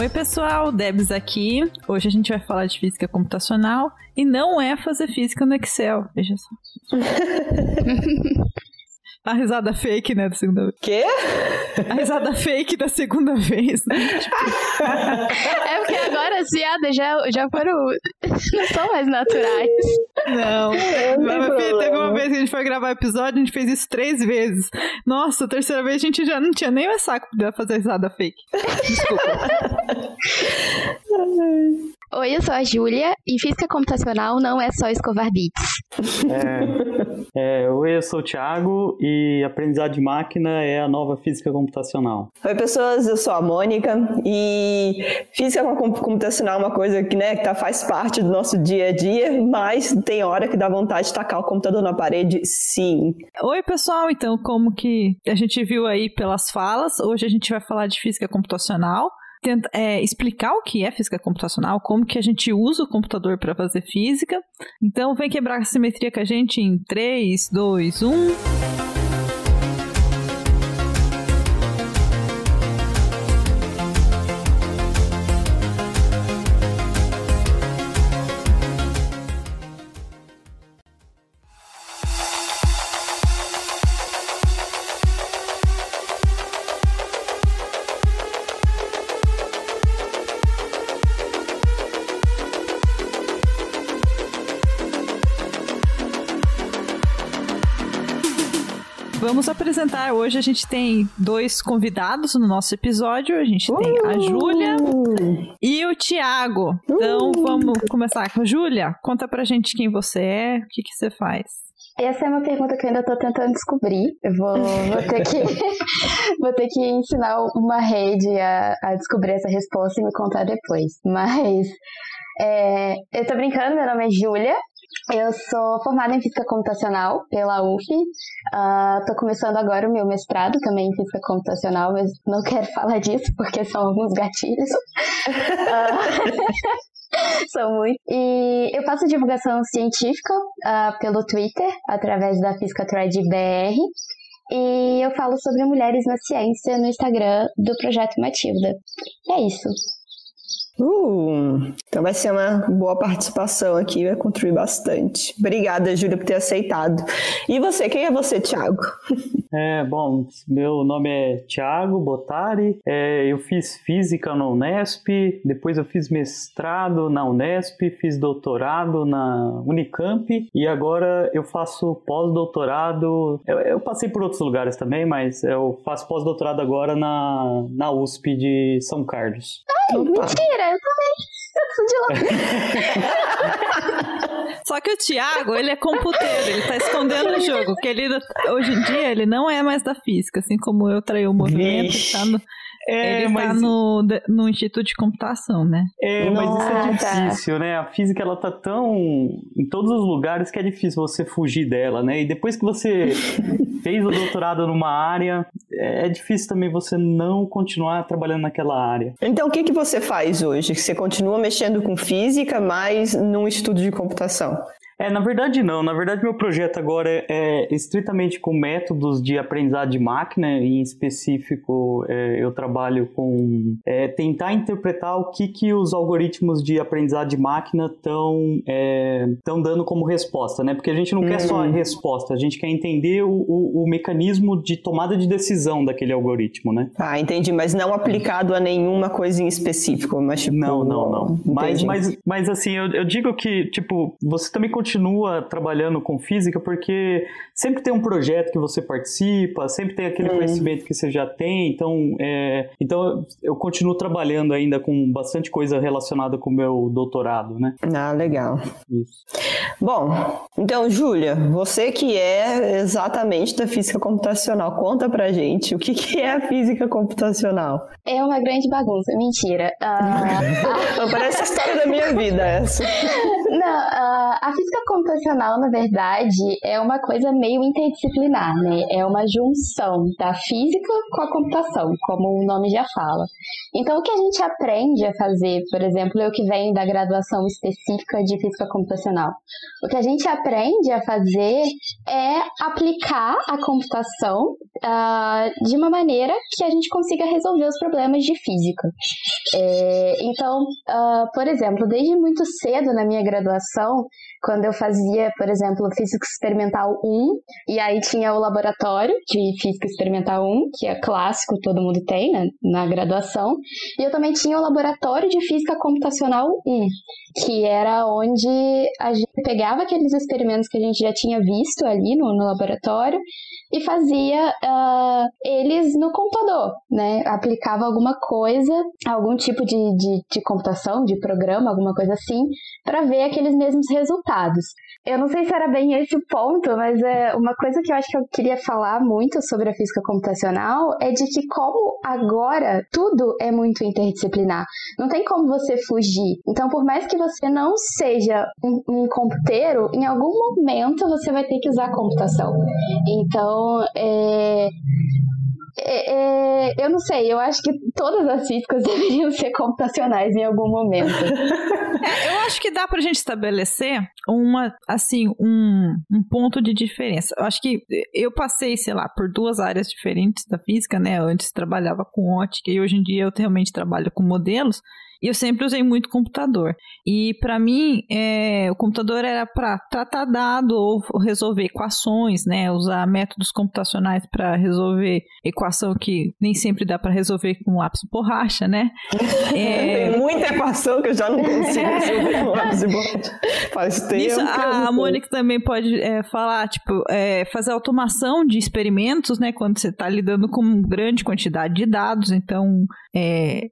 Oi, pessoal, Debs aqui. Hoje a gente vai falar de física computacional e não é fazer física no Excel, veja só. A risada fake, né, da segunda vez. Quê? A risada fake da segunda vez, né? é porque agora as piadas já, já foram. não são mais naturais. Não. não teve uma vez que a gente foi gravar episódio, a gente fez isso três vezes. Nossa, a terceira vez a gente já não tinha nem mais saco pra fazer risada fake. Desculpa. Oi, eu sou a Júlia e física computacional não é só escovar bits. É, é, oi, eu sou o Thiago e aprendizado de máquina é a nova física computacional. Oi, pessoas, eu sou a Mônica e física computacional é uma coisa que, né, que tá, faz parte do nosso dia a dia, mas tem hora que dá vontade de tacar o computador na parede, sim. Oi, pessoal, então, como que a gente viu aí pelas falas, hoje a gente vai falar de física computacional tenta, é, explicar o que é física computacional, como que a gente usa o computador para fazer física. Então, vem quebrar a simetria com a gente em 3, 2, 1. Apresentar. Hoje a gente tem dois convidados no nosso episódio. A gente tem a uh! Júlia e o Tiago. Então uh! vamos começar com a Júlia. Conta pra gente quem você é, o que, que você faz. Essa é uma pergunta que eu ainda estou tentando descobrir. Eu vou, vou, ter, que, vou ter que ensinar uma rede a, a descobrir essa resposta e me contar depois. Mas é, eu tô brincando, meu nome é Júlia, eu sou formada em Física Computacional pela UF. Estou uh, começando agora o meu mestrado também em Física Computacional, mas não quero falar disso porque são alguns gatilhos. uh, são muito. E eu faço divulgação científica uh, pelo Twitter, através da Física Thread BR. E eu falo sobre mulheres na ciência no Instagram do Projeto Matilda. E é isso. Uh, então vai ser uma boa participação aqui, vai contribuir bastante. Obrigada, Júlia, por ter aceitado. E você, quem é você, Thiago? É, bom, meu nome é Thiago Botari, é, eu fiz física na Unesp, depois eu fiz mestrado na Unesp, fiz doutorado na Unicamp e agora eu faço pós-doutorado. Eu, eu, passei por outros lugares também, mas eu faço pós-doutorado agora na, na USP de São Carlos. Ai, Opa. mentira, eu também. Eu sou de lá. Só que o Thiago, ele é computeiro, ele tá escondendo o jogo, que ele hoje em dia ele não é mais da física, assim como eu traí o movimento, Vixe. tá no, é, ele está no, no Instituto de Computação, né? É, mas isso é difícil, né? A física, ela tá tão em todos os lugares que é difícil você fugir dela, né? E depois que você fez o doutorado numa área, é difícil também você não continuar trabalhando naquela área. Então, o que, que você faz hoje? Você continua mexendo com física, mas num estudo de computação? É, na verdade não. Na verdade, meu projeto agora é, é estritamente com métodos de aprendizado de máquina. Em específico, é, eu trabalho com é, tentar interpretar o que, que os algoritmos de aprendizado de máquina estão é, dando como resposta, né? Porque a gente não quer só a uhum. resposta, a gente quer entender o, o, o, mecanismo de tomada de decisão daquele algoritmo, né? Ah, entendi. Mas não aplicado a nenhuma coisa em específico, mas tipo... Não, não, não. Mas, mas, mas assim, eu, eu digo que, tipo, você também continua continua trabalhando com física porque sempre tem um projeto que você participa, sempre tem aquele é. conhecimento que você já tem, então, é, então eu continuo trabalhando ainda com bastante coisa relacionada com o meu doutorado, né? Ah, legal. Isso. Bom, então, Júlia, você que é exatamente da física computacional, conta pra gente o que, que é a física computacional. É uma grande bagunça, mentira. Uh, Parece a história da minha vida essa. Não, uh, a física computacional, na verdade, é uma coisa meio interdisciplinar, né? É uma junção da física com a computação, como o nome já fala. Então, o que a gente aprende a fazer, por exemplo, eu que venho da graduação específica de física computacional, o que a gente aprende a fazer é aplicar a computação uh, de uma maneira que a gente consiga resolver os problemas de física. É, então, uh, por exemplo, desde muito cedo na minha graduação, quando eu fazia, por exemplo, Física Experimental 1, e aí tinha o laboratório de Física Experimental 1, que é clássico, todo mundo tem né, na graduação, e eu também tinha o laboratório de Física Computacional 1, que era onde a gente pegava aqueles experimentos que a gente já tinha visto ali no, no laboratório e fazia uh, eles no computador, né? Aplicava alguma coisa, algum tipo de, de, de computação, de programa, alguma coisa assim, para ver aqueles mesmos resultados. Eu não sei se era bem esse o ponto, mas é uma coisa que eu acho que eu queria falar muito sobre a física computacional é de que como agora tudo é muito interdisciplinar, não tem como você fugir. Então, por mais que você não seja um, um computeiro, em algum momento você vai ter que usar computação. Então, é, é, é, eu não sei, eu acho que todas as físicas deveriam ser computacionais em algum momento. É, eu acho que dá pra gente estabelecer uma, assim, um, um ponto de diferença. Eu acho que eu passei, sei lá, por duas áreas diferentes da física, né? Antes trabalhava com ótica e hoje em dia eu realmente trabalho com modelos. E eu sempre usei muito computador. E para mim, é, o computador era para tratar dado ou resolver equações, né? Usar métodos computacionais para resolver equação que nem sempre dá para resolver com lápis e borracha, né? É... Tem muita equação que eu já não consigo resolver com lápis e borracha. Faz tempo. Isso, a, a Mônica também pode é, falar, tipo, é, fazer automação de experimentos, né? Quando você está lidando com grande quantidade de dados. Então, é,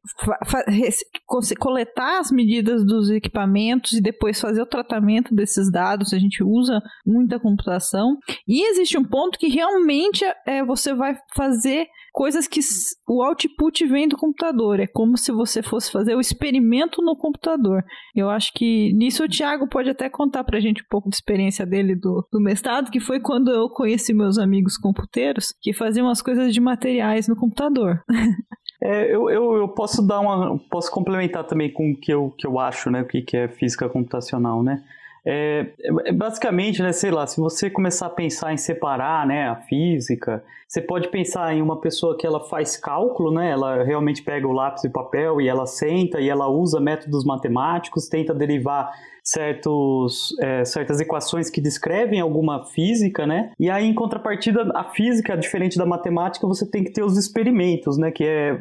coletar as medidas dos equipamentos e depois fazer o tratamento desses dados. A gente usa muita computação. E existe um ponto que realmente é, você vai fazer coisas que o output vem do computador. É como se você fosse fazer o experimento no computador. Eu acho que nisso o Thiago pode até contar pra gente um pouco de experiência dele do, do mestrado, que foi quando eu conheci meus amigos computeiros que faziam as coisas de materiais no computador. É, eu, eu, eu, posso dar uma. posso complementar também com o que eu, que eu acho, né? O que, que é física computacional, né? É, é, basicamente, né, sei lá, se você começar a pensar em separar né, a física, você pode pensar em uma pessoa que ela faz cálculo, né, ela realmente pega o lápis e papel e ela senta e ela usa métodos matemáticos, tenta derivar certos, é, certas equações que descrevem alguma física, né? E aí, em contrapartida, a física, diferente da matemática, você tem que ter os experimentos, né? Que é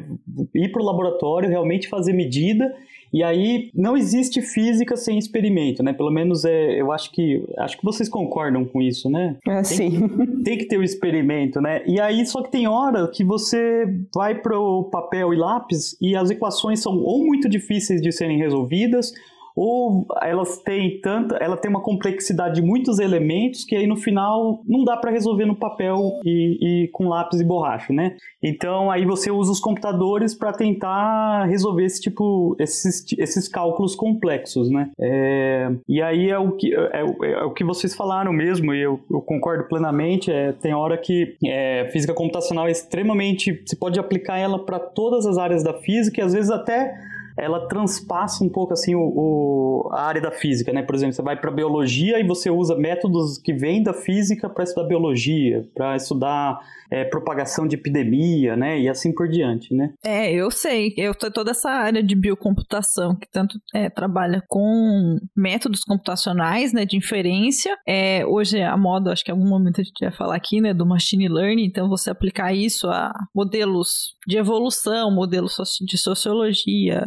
ir para o laboratório, realmente fazer medida e aí não existe física sem experimento, né? Pelo menos é, eu acho que acho que vocês concordam com isso, né? É, tem, sim. Tem que ter o experimento, né? E aí só que tem hora que você vai para o papel e lápis e as equações são ou muito difíceis de serem resolvidas ou elas têm tanta, ela tem uma complexidade de muitos elementos que aí no final não dá para resolver no papel e, e, com lápis e borracha, né? Então aí você usa os computadores para tentar resolver esse tipo, esses, esses cálculos complexos, né? É, e aí é o que é, é, o que vocês falaram mesmo e eu, eu concordo plenamente. É, tem hora que é, física computacional é extremamente, você pode aplicar ela para todas as áreas da física e às vezes até ela transpassa um pouco assim o, o a área da física, né? Por exemplo, você vai para biologia e você usa métodos que vêm da física para estudar biologia, para estudar é, propagação de epidemia, né? E assim por diante, né? É, eu sei. Eu tô toda essa área de biocomputação que tanto é, trabalha com métodos computacionais, né? De inferência. É, hoje a moda, acho que em algum momento a gente vai falar aqui, né? Do machine learning. Então você aplicar isso a modelos de evolução, modelos de sociologia,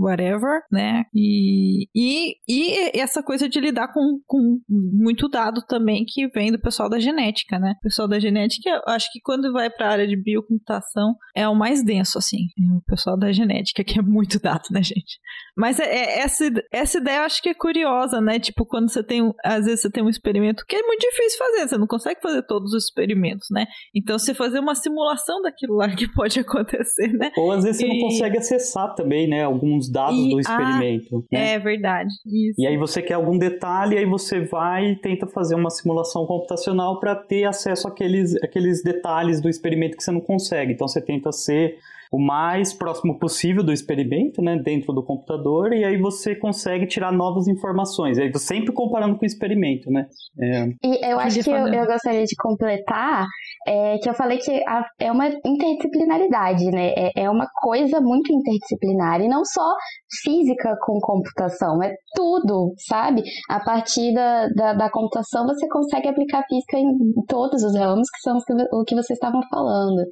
whatever, né? E, e, e essa coisa de lidar com, com muito dado também que vem do pessoal da genética, né? O pessoal da genética, acho que quando vai para a área de biocomputação é o mais denso, assim. O pessoal da genética, que é muito dado, né, gente? Mas é, é, essa, essa ideia eu acho que é curiosa, né? Tipo, quando você tem, às vezes você tem um experimento que é muito difícil fazer, você não consegue fazer todos os experimentos, né? Então você fazer uma simulação daquilo lá que pode acontecer, né? Ou às vezes e... você não consegue acessar também, né? Alguns dados e, do experimento. Ah, né? É verdade. Isso. E aí você quer algum detalhe, aí você vai e tenta fazer uma simulação computacional para ter acesso àqueles, àqueles detalhes do experimento que você não consegue. Então você tenta ser o mais próximo possível do experimento, né, dentro do computador, e aí você consegue tirar novas informações. E aí você sempre comparando com o experimento, né? É... E eu acho que eu, eu, gostaria de completar é, que eu falei que a, é uma interdisciplinaridade, né? É, é uma coisa muito interdisciplinar e não só física com computação, é tudo, sabe? A partir da, da, da computação você consegue aplicar física em todos os ramos que são o que vocês estavam falando.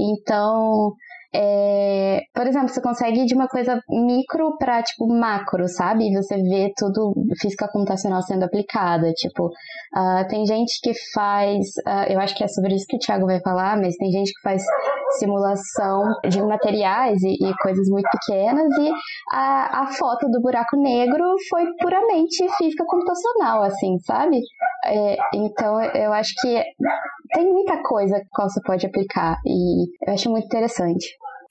Então, é, por exemplo, você consegue ir de uma coisa micro para tipo macro, sabe? Você vê tudo física computacional sendo aplicada. Tipo, uh, tem gente que faz, uh, eu acho que é sobre isso que o Thiago vai falar, mas tem gente que faz simulação de materiais e, e coisas muito pequenas e a, a foto do buraco negro foi puramente física computacional, assim, sabe? É, então eu acho que tem muita coisa que você pode aplicar e eu acho muito interessante.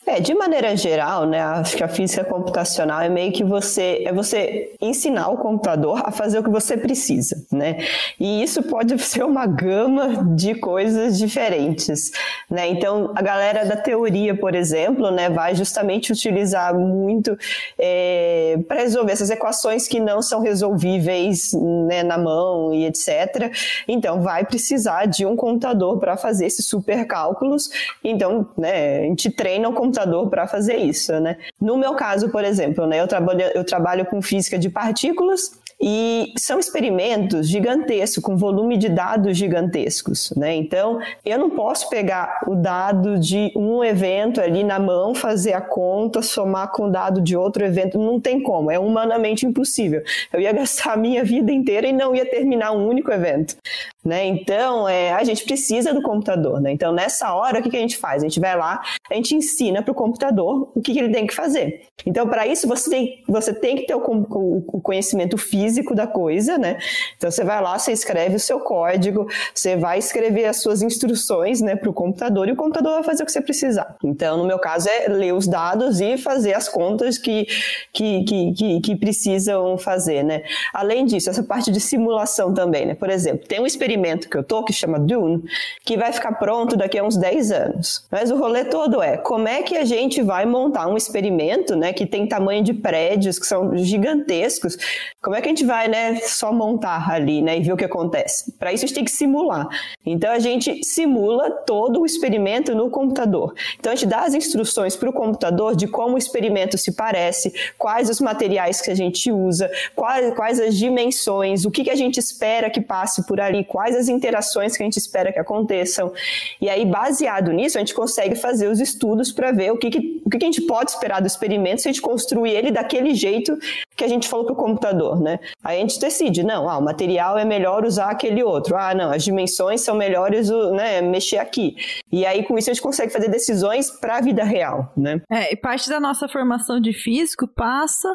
É, de maneira geral, né, acho que a física computacional é meio que você é você ensinar o computador a fazer o que você precisa, né? E isso pode ser uma gama de coisas diferentes, né? Então, a galera da teoria, por exemplo, né, vai justamente utilizar muito é, para resolver essas equações que não são resolvíveis né, na mão e etc. Então, vai precisar de um computador para fazer esses super cálculos. Então, né, a gente treina o computador computador para fazer isso, né? No meu caso, por exemplo, né, eu, trabalho, eu trabalho com física de partículas e são experimentos gigantescos, com volume de dados gigantescos, né? Então, eu não posso pegar o dado de um evento ali na mão, fazer a conta, somar com o dado de outro evento, não tem como, é humanamente impossível. Eu ia gastar a minha vida inteira e não ia terminar um único evento, né? Então, é, a gente precisa do computador, né? Então, nessa hora, o que, que a gente faz? A gente vai lá, a gente ensina para o computador o que, que, ele tem que fazer. Então, para isso, você tem, você tem que ter o, o, o conhecimento físico físico da coisa, né? Então você vai lá, você escreve o seu código, você vai escrever as suas instruções, né, para o computador e o computador vai fazer o que você precisar. Então, no meu caso, é ler os dados e fazer as contas que, que, que, que, que precisam fazer, né? Além disso, essa parte de simulação também, né? Por exemplo, tem um experimento que eu tô que chama Dune, que vai ficar pronto daqui a uns 10 anos. Mas o rolê todo é como é que a gente vai montar um experimento, né, que tem tamanho de prédios que são gigantescos. Como é que a gente gente vai, né, só montar ali, né, e ver o que acontece. Para isso a gente tem que simular. Então a gente simula todo o experimento no computador. Então a gente dá as instruções para o computador de como o experimento se parece, quais os materiais que a gente usa, quais, quais as dimensões, o que, que a gente espera que passe por ali, quais as interações que a gente espera que aconteçam. E aí, baseado nisso, a gente consegue fazer os estudos para ver o que, que, o que, que a gente pode esperar do experimento se a gente construir ele daquele jeito que a gente falou para o computador, né? Aí a gente decide, não, ah, o material é melhor usar aquele outro. Ah, não, as dimensões são melhores, né, mexer aqui. E aí com isso a gente consegue fazer decisões para a vida real, né? É, e parte da nossa formação de físico passa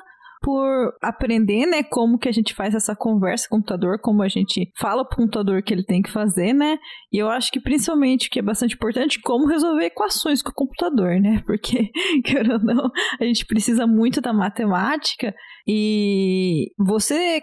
por aprender, né, como que a gente faz essa conversa com o computador, como a gente fala pro computador que ele tem que fazer, né? E eu acho que principalmente que é bastante importante como resolver equações com o computador, né? Porque, querendo ou não, a gente precisa muito da matemática e você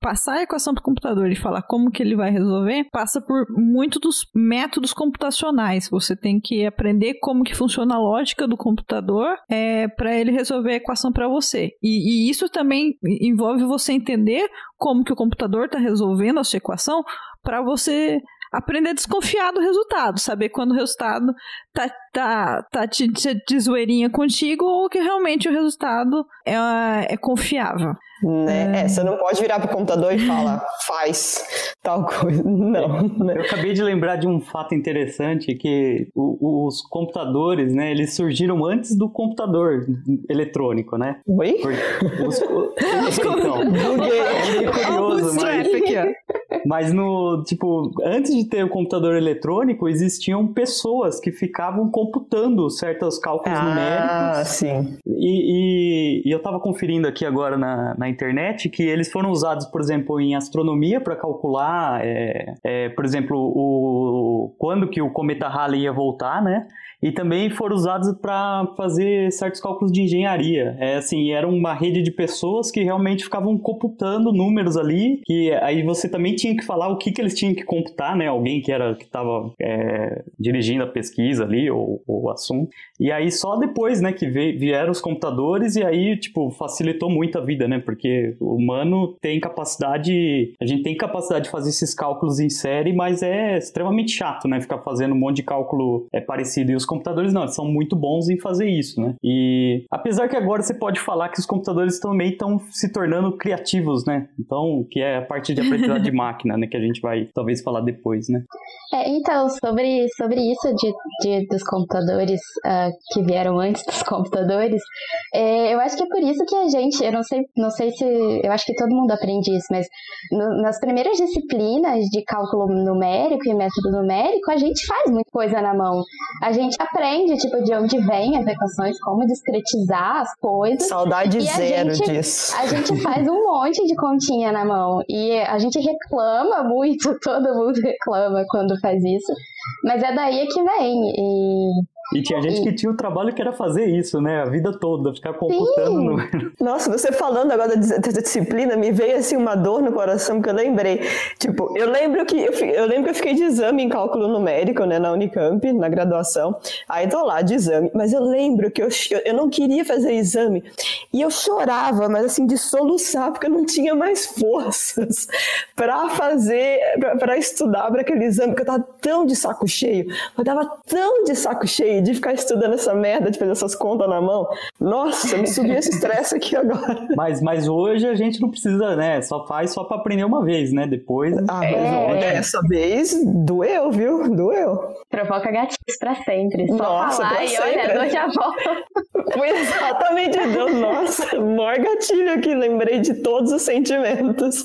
passar a equação para o computador e falar como que ele vai resolver, passa por muito dos métodos computacionais. Você tem que aprender como que funciona a lógica do computador é, para ele resolver a equação para você. E, e isso também envolve você entender como que o computador está resolvendo a sua equação para você aprender a desconfiar do resultado, saber quando o resultado tá, tá, tá de, de zoeirinha contigo ou que realmente o resultado é, é confiável. Né? É. é. você não pode virar pro computador e falar, faz tal coisa. Não. Né? Eu acabei de lembrar de um fato interessante que o, os computadores, né, eles surgiram antes do computador eletrônico, né? Oi? Os, os, então, é curioso, mas, mas no, tipo, antes de ter o computador eletrônico, existiam pessoas que ficavam computando certos cálculos ah, numéricos. Ah, sim. E, e, e eu tava conferindo aqui agora na, na internet que eles foram usados, por exemplo, em astronomia para calcular, é, é, por exemplo, o, quando que o cometa Halley ia voltar, né? E também foram usados para fazer certos cálculos de engenharia. É assim, era uma rede de pessoas que realmente ficavam computando números ali, que aí você também tinha que falar o que, que eles tinham que computar, né? Alguém que era que estava é, dirigindo a pesquisa ali ou, o, o assunto. E aí só depois, né, que vieram os computadores e aí, tipo, facilitou muito a vida, né? Porque o humano tem capacidade, a gente tem capacidade de fazer esses cálculos em série, mas é extremamente chato, né? Ficar fazendo um monte de cálculo é, parecido. E os computadores não, eles são muito bons em fazer isso, né? E apesar que agora você pode falar que os computadores também estão se tornando criativos, né? Então, que é a parte de aprendizagem de máquina, né? Que a gente vai talvez falar depois, né? É, então, sobre, sobre isso de, de dos computadores uh, que vieram antes dos computadores, é, eu acho que é por isso que a gente, eu não sei, não sei se, eu acho que todo mundo aprende isso, mas no, nas primeiras disciplinas de cálculo numérico e método numérico, a gente faz muita coisa na mão. A gente aprende, tipo, de onde vêm as equações, como discretizar as coisas. Saudade zero gente, disso. A gente faz um monte de continha na mão. E a gente reclama muito, todo mundo reclama quando faz isso. Mas é daí que vem. E e tinha gente que tinha o trabalho que era fazer isso, né? A vida toda, ficar computando Sim. número. Nossa, você falando agora da, da, disciplina, me veio assim uma dor no coração, porque eu lembrei. Tipo, eu lembro que eu, eu, lembro que eu fiquei de exame em cálculo numérico, né, na Unicamp, na graduação. Aí tô lá de exame. Mas eu lembro que eu, eu não queria fazer exame. E eu chorava, mas assim, de soluçar, porque eu não tinha mais forças para fazer, para estudar para aquele exame, porque eu tava tão de saco cheio. Eu tava tão de saco cheio de ficar estudando essa merda, de fazer essas contas na mão. Nossa, me subiu esse estresse aqui agora. Mas, mas hoje a gente não precisa, né? Só faz só pra aprender uma vez, né? Depois. Ah, mas é, essa vez doeu, viu? Doeu. Provoca gatilhos pra sempre. Só Nossa, falar e sempre. olha, dor já volta. Foi exatamente deu, nossa, maior gatilho aqui, lembrei de todos os sentimentos.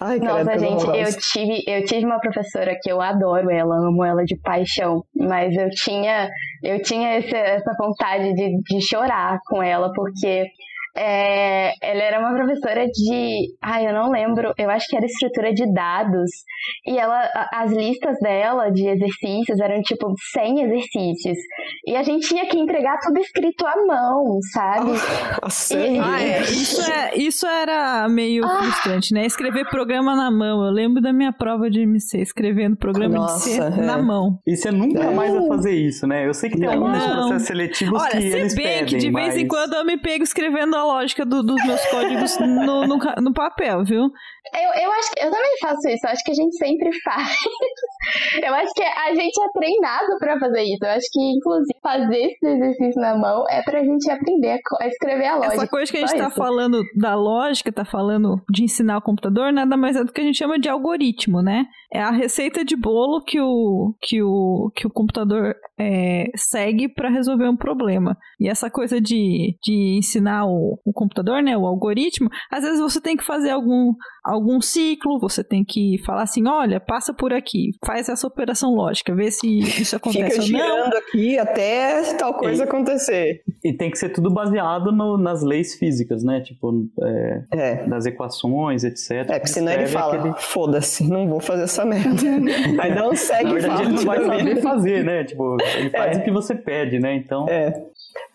Ai, Nossa, gente, eu tive, eu tive uma professora que eu adoro ela, amo ela de paixão, mas eu tinha, eu tinha essa vontade de, de chorar com ela, porque é, ela era uma professora de. Ai, eu não lembro, eu acho que era estrutura de dados. E ela, as listas dela de exercícios eram tipo 100 exercícios. E a gente tinha que entregar tudo escrito à mão, sabe? Ah, e, ah, é. Isso, é, isso era meio ah. frustrante, né? Escrever programa na mão. Eu lembro da minha prova de MC, escrevendo programa Nossa, de MC é. na mão. E você nunca mais vai fazer isso, né? Eu sei que tem não. alguns processos seletivos Olha, que eles bem pedem, que de mas... vez em quando eu me pego escrevendo lógica do, dos meus códigos no, no, no, papel, viu? Eu, eu acho que eu também faço isso, eu acho que a gente sempre faz. eu acho que a gente é treinado para fazer isso. Eu acho que, inclusive, fazer esse exercício na mão é pra gente aprender a escrever a lógica. Essa coisa que a gente tá isso. falando da lógica, tá falando de ensinar o computador, nada mais é do que a gente chama de algoritmo, né? É a receita de bolo que o, que o, que o computador é, segue para resolver um problema. E essa coisa de, de ensinar o, o computador, né, o algoritmo, às vezes você tem que fazer algum, algum ciclo, você tem que falar assim, olha, passa por aqui, faz essa operação lógica, vê se isso acontece Fica ou não. girando aqui até tal coisa e, acontecer. E tem que ser tudo baseado no, nas leis físicas, né, tipo, é, é. das equações, etc. É, porque senão ele fala, aquele... foda-se, não vou fazer essa merda. Aí não segue Na verdade, ele não vai saber fazer, né, tipo, ele faz é. o que você pede, né, então... É.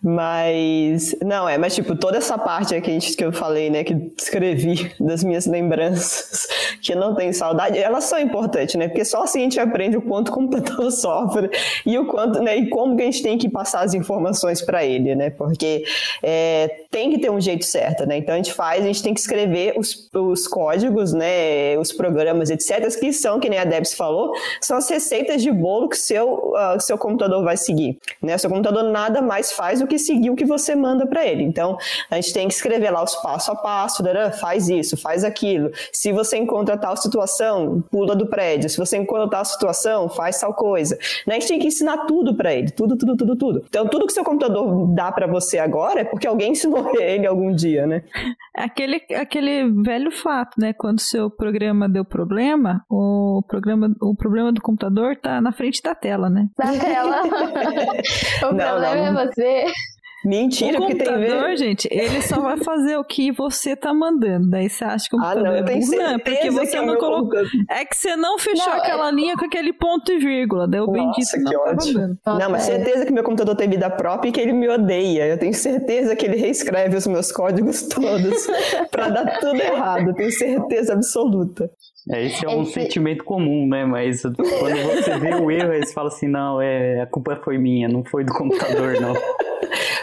Mas, não, é, mas tipo, toda essa parte que, a gente, que eu falei, né, que escrevi das minhas lembranças, que não tem saudade, elas são importantes, né, porque só assim a gente aprende o quanto o computador sofre e o quanto, né, e como que a gente tem que passar as informações para ele, né, porque é, tem que ter um jeito certo, né, então a gente faz, a gente tem que escrever os, os códigos, né, os programas, etc, que são, que nem a Debs falou, são as receitas de bolo que seu, uh, seu computador vai seguir, né, seu computador nada mais faz do que seguir o que você manda para ele. Então, a gente tem que escrever lá os passo a passo, faz isso, faz aquilo. Se você encontra tal situação, pula do prédio. Se você encontra tal situação, faz tal coisa. Né? A gente tem que ensinar tudo para ele, tudo, tudo, tudo, tudo. Então, tudo que seu computador dá para você agora é porque alguém ensinou ele algum dia, né? Aquele, aquele velho fato, né? Quando seu programa deu problema, o programa, o problema do computador tá na frente da tela, né? Na tela. o não, problema não. é você Mentira, o porque tem computador, gente, ele só vai fazer o que você tá mandando. Daí você acha que o computador ah, não, é burro, não, porque você é não colocou. É que você não fechou não, aquela é... linha com aquele ponto e vírgula. Daí o Nossa, bendito não tá mandando. Não, mas certeza que meu computador tem vida própria e que ele me odeia. Eu tenho certeza que ele reescreve os meus códigos todos pra dar tudo errado. Tenho certeza absoluta. É, esse é um esse... sentimento comum, né? Mas quando você vê o erro, aí você fala assim, não, é, a culpa foi minha, não foi do computador, não.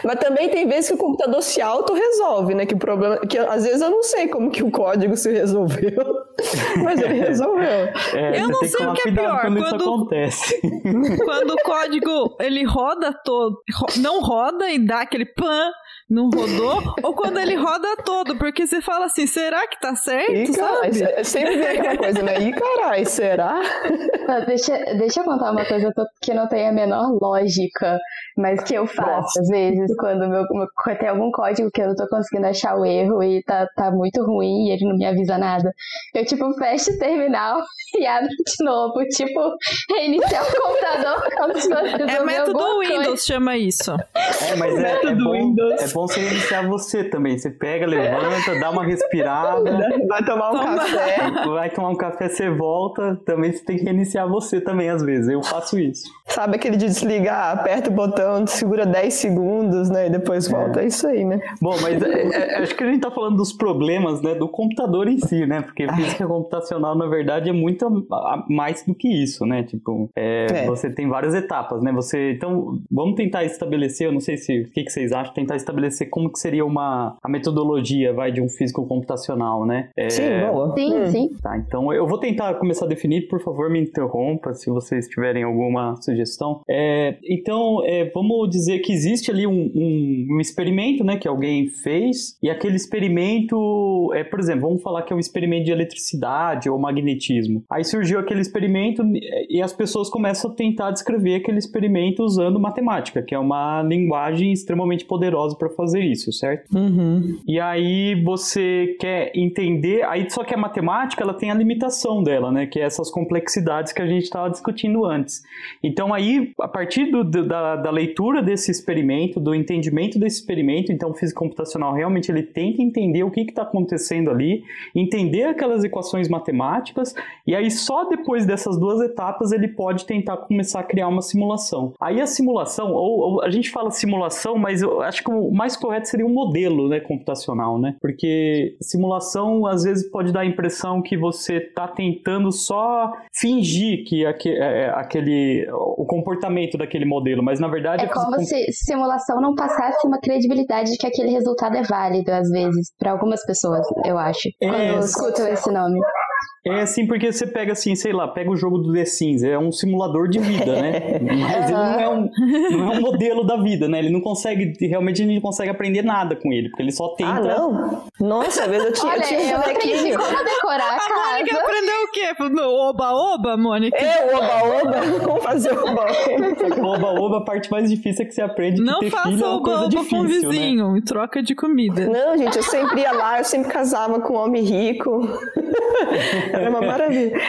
Mas também tem vezes que o computador se auto-resolve, né? Que o problema. Que às vezes eu não sei como que o código se resolveu. Mas ele resolveu. É, eu não sei o que é pior. Quando, quando, acontece. quando o código ele roda todo, não roda e dá aquele pan não rodou, ou quando ele roda todo, porque você fala assim, será que tá certo? Ih, sabe? É sempre vem aquela coisa, né? Ih, carai, será? deixa, deixa eu contar uma coisa que não tem a menor lógica, mas que eu faço Nossa. às vezes, quando meu, meu, tem algum código que eu não tô conseguindo achar o erro e tá, tá muito ruim e ele não me avisa nada. Eu, tipo, fecho o terminal e abro de novo, tipo, reiniciar o computador como se fosse É método Windows, coisa. chama isso. É, mas é, é, bom, Windows. é bom você reiniciar você também. Você pega, levanta, dá uma respirada. Vai tomar um Toma. café. Vai tomar um café, você volta. Também você tem que reiniciar você também, às vezes. Eu faço isso. Sabe aquele de desligar, aperta o botão, segura 10 segundos, né? E depois volta. É, é isso aí, né? Bom, mas é, é, acho que a gente tá falando dos problemas, né? Do computador em si, né? Porque física computacional, na verdade, é muito mais do que isso, né? Tipo, é, é. você tem várias etapas, né? Você, então, vamos tentar estabelecer, eu não sei se, o que, que vocês acham, tentar estabelecer como que seria uma, a metodologia, vai, de um físico computacional, né? É, sim, boa. Sim, hum. sim. Tá, então eu vou tentar começar a definir, por favor, me interrompa se vocês tiverem alguma sugestão. É, então, é, vamos dizer que existe ali um, um, um, experimento, né, que alguém fez, e aquele experimento, é, por exemplo, vamos falar que é um experimento de eletricidade ou magnetismo. Aí surgiu aquele experimento e as pessoas começam a tentar descrever aquele experimento usando matemática, que é uma linguagem extremamente poderosa para fazer isso, certo? Uhum. E aí você quer entender, aí só que a matemática ela tem a limitação dela, né? Que é essas complexidades que a gente estava discutindo antes. Então aí, a partir do, da, da leitura desse experimento, do entendimento desse experimento, então o físico computacional realmente ele tenta entender o que está acontecendo ali, entender aquelas equações matemáticas, e aí só depois dessas duas etapas ele pode tentar começar a criar uma simulação. Aí a simulação, ou, ou a gente fala simulação, mas eu acho que o mais correto seria um modelo né, computacional, né? Porque simulação às vezes pode dar a impressão que você está tentando só fingir que é, é, aquele o comportamento daquele modelo, mas na verdade é como se simulação não passasse uma credibilidade de que aquele resultado é válido às vezes para algumas pessoas, eu acho, é, quando escutam esse nome. É assim porque você pega assim, sei lá, pega o jogo do The Sims, é um simulador de vida, né? Mas ele não é, um, não é um modelo da vida, né? Ele não consegue, realmente a gente não consegue aprender nada com ele, porque ele só tenta. Ah, não? Nossa, às vezes eu tinha, Olha, eu tinha eu aprendi como decorar a, a casa. Mônica aprendeu o quê? Oba-oba, Mônica? É, oba-oba? Vamos fazer oba-oba. Oba-oba, a parte mais difícil é que você aprende não que ter filho é uma coisa difícil, com o vizinho, né? em troca de comida. Não, gente, eu sempre ia lá, eu sempre casava com um homem rico. Era uma maravilha.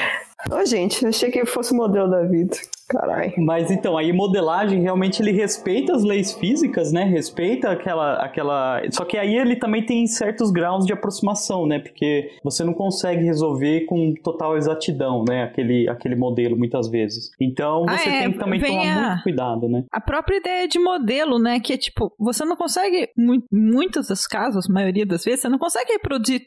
Ô, oh, gente, achei que fosse o modelo da vida. Caralho. Mas então, aí modelagem realmente ele respeita as leis físicas, né? Respeita aquela, aquela. Só que aí ele também tem certos graus de aproximação, né? Porque você não consegue resolver com total exatidão, né? Aquele, aquele modelo, muitas vezes. Então ah, você ah, é, tem que também tomar a... muito cuidado, né? A própria ideia de modelo, né? Que é tipo, você não consegue, muitos dos casos, a maioria das vezes, você não consegue reproduzir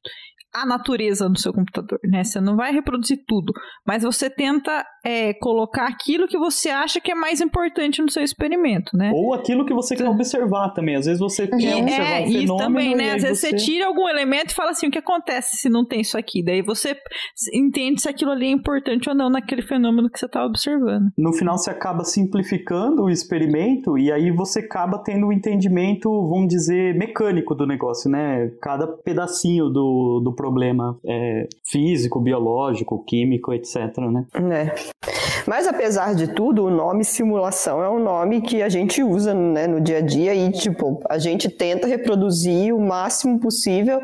a natureza no seu computador, né? Você não vai reproduzir tudo, mas você tenta é, colocar aquilo que você acha que é mais importante no seu experimento, né? Ou aquilo que você quer observar também. Às vezes você quer é, observar é, um fenômeno. Isso também, né? Às vezes você... você tira algum elemento e fala assim, o que acontece se não tem isso aqui? Daí você entende se aquilo ali é importante ou não naquele fenômeno que você está observando. No final você acaba simplificando o experimento e aí você acaba tendo um entendimento, vamos dizer, mecânico do negócio, né? Cada pedacinho do, do problema é, físico, biológico, químico, etc. Né? É. Mas apesar de tudo, o nome simulação é um nome que a gente usa né, no dia a dia e tipo a gente tenta reproduzir o máximo possível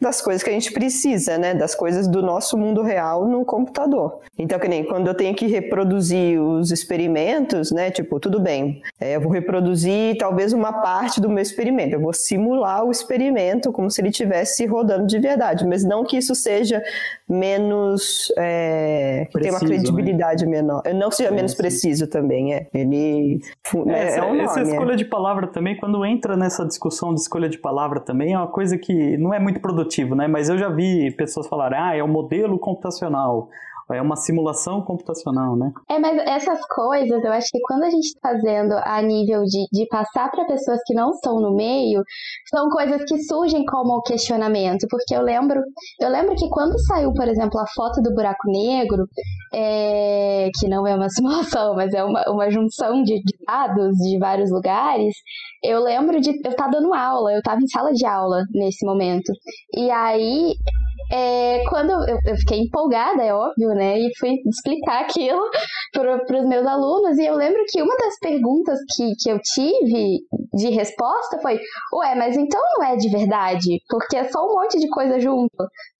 das coisas que a gente precisa, né? Das coisas do nosso mundo real no computador. Então, que nem quando eu tenho que reproduzir os experimentos, né? Tipo, tudo bem, é, eu vou reproduzir talvez uma parte do meu experimento. Eu vou simular o experimento como se ele estivesse rodando de verdade, mas não que isso seja menos. É, que tenha uma né? credibilidade né? menor. Não que seja é, menos sim. preciso também, é. Ele. É, essa, é um nome, essa escolha de palavra também, quando entra nessa discussão de escolha de palavra também, é uma coisa que não é muito produtivo, né? Mas eu já vi pessoas falarem, ah, é o um modelo computacional é uma simulação computacional, né? É, mas essas coisas, eu acho que quando a gente está fazendo a nível de, de passar para pessoas que não estão no meio, são coisas que surgem como questionamento, porque eu lembro, eu lembro que quando saiu, por exemplo, a foto do buraco negro, é, que não é uma simulação, mas é uma, uma junção de, dados de vários lugares, eu lembro de eu estar tá dando aula, eu estava em sala de aula nesse momento. E aí é, quando eu, eu, fiquei empolgada, é óbvio, né? E fui explicar aquilo para os meus alunos. E eu lembro que uma das perguntas que, que eu tive de resposta foi: Ué, mas então não é de verdade? Porque é só um monte de coisa junto,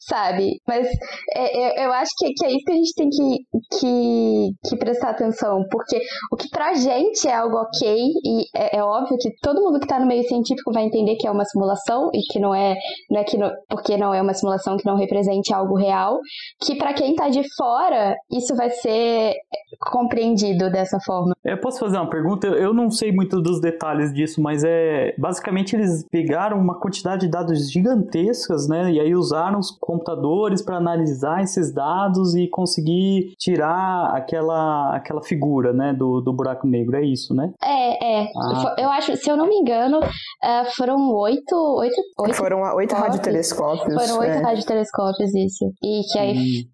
sabe? Mas é, é, eu acho que, que, é isso que a gente tem que, que, que, prestar atenção. Porque o que pra gente é algo ok, e é, é óbvio que todo mundo que tá no meio científico vai entender que é uma simulação e que não é, não é que não, porque não é uma simulação que não represente algo real, que para quem tá de fora, isso vai ser compreendido dessa forma. Eu posso fazer uma pergunta? Eu não sei muito dos detalhes disso, mas é basicamente eles pegaram uma quantidade de dados gigantescas, né? E aí usaram os computadores para analisar esses dados e conseguir tirar aquela, aquela figura, né, do, do buraco negro. É isso, né? É, é. Ah. Eu acho, se eu não me engano, é, foram oito, oito, oito foram oito radiotelescópios. Foram oito é. radiotelescópios, isso. E que aí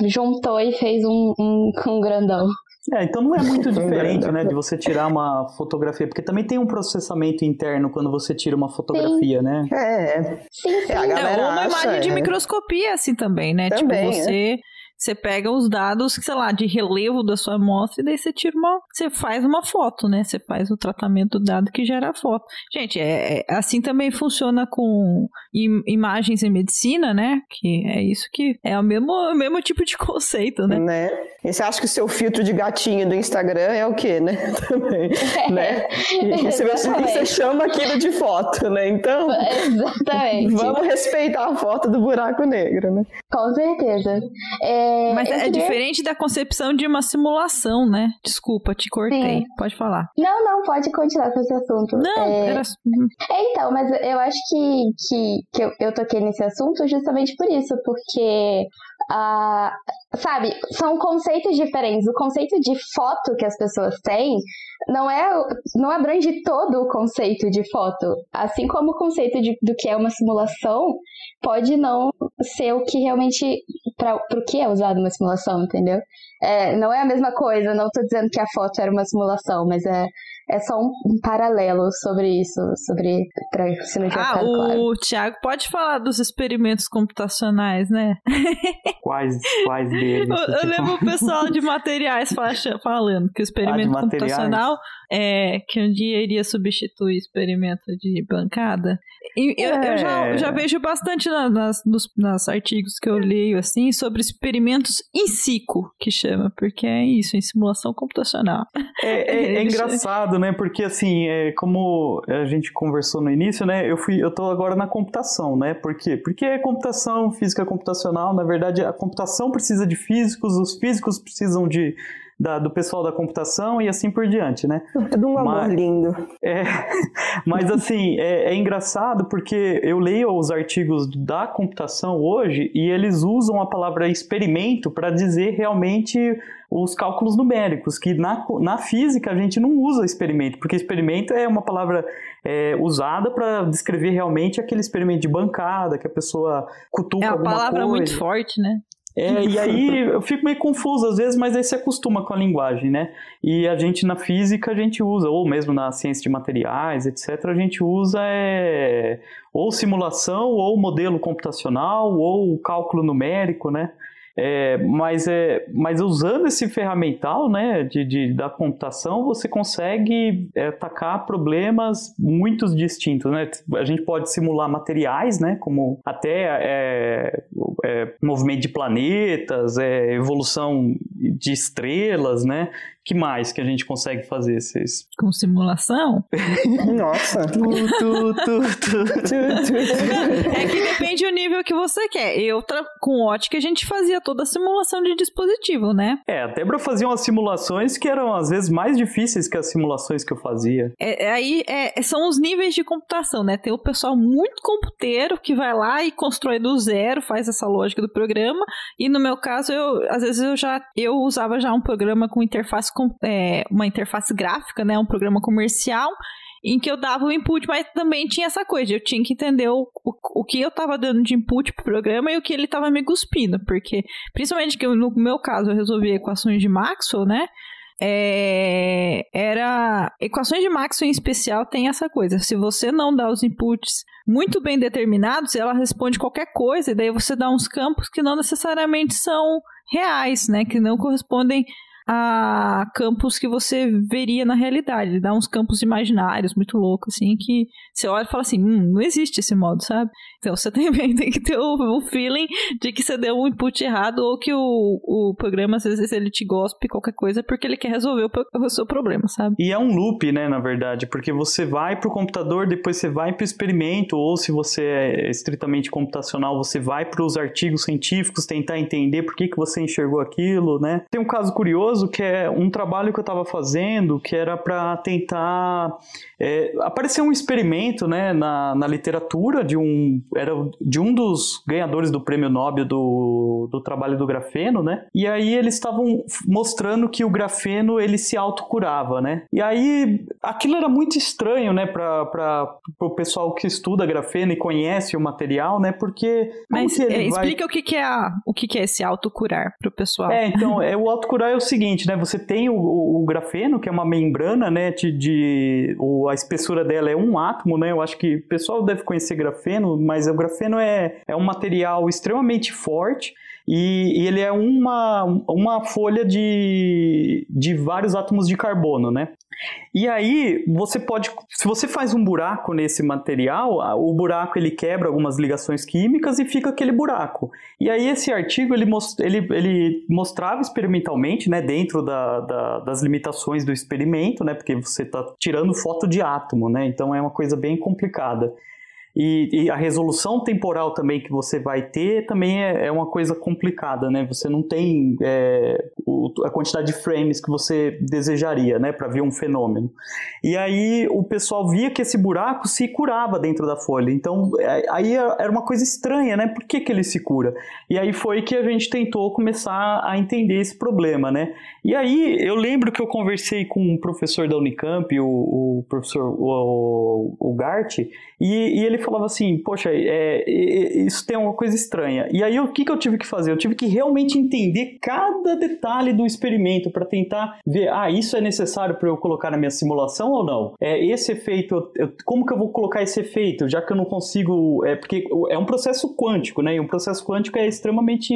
hum. juntou e fez um, um, um grandão. É, então não é muito diferente, né, de você tirar uma fotografia, porque também tem um processamento interno quando você tira uma fotografia, sim. né? É, sim, sim. É, a galera é, uma acha, imagem de é. microscopia, assim, também, né? Tipo, também, tipo, você... É você pega os dados, sei lá, de relevo da sua amostra e daí você tira uma. Você faz uma foto, né? Você faz o tratamento do dado que gera a foto. Gente, é, é assim também funciona com im, imagens em medicina, né? Que é isso que é o mesmo, o mesmo tipo de conceito, né? né? E você acha que o seu filtro de gatinho do Instagram é o quê, né? Também. né? E você, você chama aquilo de foto, né? Então. Exatamente. Vamos respeitar a foto do buraco negro, né? Com certeza. É, é, Mas é queria... diferente da concepção de uma simulação, né? Desculpa, te cortei. Sim. Pode falar. Não, não, pode continuar com esse assunto. Não, é... era... Uhum. é, então, mas eu acho que, que, que eu, eu toquei nesse assunto justamente por isso, porque Uh, sabe, são conceitos diferentes. O conceito de foto que as pessoas têm não é não abrange todo o conceito de foto. Assim como o conceito de, do que é uma simulação pode não ser o que realmente para o que é usado uma simulação, entendeu? É, não é a mesma coisa. Não estou dizendo que a foto era uma simulação, mas é é só um, um paralelo sobre isso, sobre para se não ah, o claro. Thiago pode falar dos experimentos computacionais, né? Quais, quais deles? Eu, eu lembro o pessoal de materiais falando que o experimento ah, computacional é que um dia iria substituir o experimento de bancada. E eu, é. eu já, eu já vejo bastante na, nas, nos, nas artigos que eu leio assim sobre experimentos in situ, que chama, porque é isso, em simulação computacional. É, é, é engraçado, né? Porque assim, é, como a gente conversou no início, né? Eu fui, eu tô agora na computação, né? Por quê? Porque é computação, física computacional, na verdade, a computação precisa de físicos, os físicos precisam de da, do pessoal da computação e assim por diante, né? Tudo um amor mas, lindo. É, mas assim, é, é, engraçado porque eu leio os artigos da computação hoje e eles usam a palavra experimento para dizer realmente os cálculos numéricos, que na, na física a gente não usa experimento, porque experimento é uma palavra é, usada para descrever realmente aquele experimento de bancada, que a pessoa cutuca alguma coisa. É uma palavra muito forte, né? É, e aí eu fico meio confuso às vezes, mas aí se acostuma com a linguagem, né? E a gente na física a gente usa, ou mesmo na ciência de materiais, etc., a gente usa é, ou simulação, ou modelo computacional, ou cálculo numérico, né? É, mas, é, mas usando esse ferramental né, de, de da computação, você consegue é, atacar problemas muito distintos. Né? A gente pode simular materiais, né, como até é, é movimento de planetas, é, evolução de estrelas, né? Que mais que a gente consegue fazer? Vocês... Com simulação? Nossa. tu, tu, tu, é que depende do nível que você quer. Eu, com ótica, a gente fazia toda a simulação de dispositivo, né? É, a Débora fazia umas simulações que eram, às vezes, mais difíceis que as simulações que eu fazia. É, é aí é, são os níveis de computação, né? Tem o pessoal muito computeiro que vai lá e constrói do zero, faz essa lógica do programa. E no meu caso, eu, às vezes eu já eu usava já um programa com interface é, uma interface gráfica, né? Um programa comercial em que eu dava o input, mas também tinha essa coisa, eu tinha que entender o, o, o que eu estava dando de input pro programa e o que ele estava me cuspindo, porque, principalmente que no meu caso eu resolvi equações de Maxwell, né, é, era equações de Maxwell em especial tem essa coisa. Se você não dá os inputs muito bem determinados, ela responde qualquer coisa e daí você dá uns campos que não necessariamente são reais, né? Que não correspondem a campos que você veria na realidade. Ele dá uns campos imaginários muito loucos, assim, que você olha e fala assim, hum, não existe esse modo, sabe? Então você também tem que ter o, o feeling de que você deu um input errado ou que o, o programa, às vezes, ele te gospe qualquer coisa porque ele quer resolver o, o seu problema, sabe? E é um loop, né, na verdade, porque você vai pro computador, depois você vai pro experimento, ou se você é estritamente computacional, você vai para os artigos científicos tentar entender por que, que você enxergou aquilo, né? Tem um caso curioso curioso que é um trabalho que eu estava fazendo que era para tentar é, apareceu um experimento né, na, na literatura de um era de um dos ganhadores do prêmio Nobel do, do trabalho do grafeno, né? E aí eles estavam mostrando que o grafeno ele se autocurava, né? E aí aquilo era muito estranho, né, para o pessoal que estuda grafeno e conhece o material, né? Porque mas é, explica vai... o que, que é a, o que, que é esse autocurar para o pessoal. É, então é o autocurar é o seguinte seguinte, né? Você tem o, o, grafeno, que é uma membrana, né? De, de o, a espessura dela é um átomo, né? Eu acho que o pessoal deve conhecer grafeno, mas o grafeno é, é um material extremamente forte e, e ele é uma, uma folha de, de vários átomos de carbono, né? E aí você pode, se você faz um buraco nesse material, o buraco ele quebra algumas ligações químicas e fica aquele buraco. E aí esse artigo ele, most, ele, ele mostrava experimentalmente, né, dentro da, da, das limitações do experimento, né, porque você está tirando foto de átomo, né, então é uma coisa bem complicada. E, e, a resolução temporal também que você vai ter também é, é uma coisa complicada, né? Você não tem é, o, a quantidade de frames que você desejaria, né, para ver um fenômeno. E aí o pessoal via que esse buraco se curava dentro da folha. Então é, aí era uma coisa estranha, né? Por que, que ele se cura? E aí foi que a gente tentou começar a entender esse problema, né? E aí eu lembro que eu conversei com um professor da Unicamp, o, o professor o, o Gart, e, e ele falava assim, poxa, é, isso tem uma coisa estranha. E aí o que, que eu tive que fazer? Eu tive que realmente entender cada detalhe do experimento para tentar ver, ah, isso é necessário para eu colocar na minha simulação ou não? É esse efeito, eu, como que eu vou colocar esse efeito, já que eu não consigo, é porque é um processo quântico, né? E um processo quântico é extremamente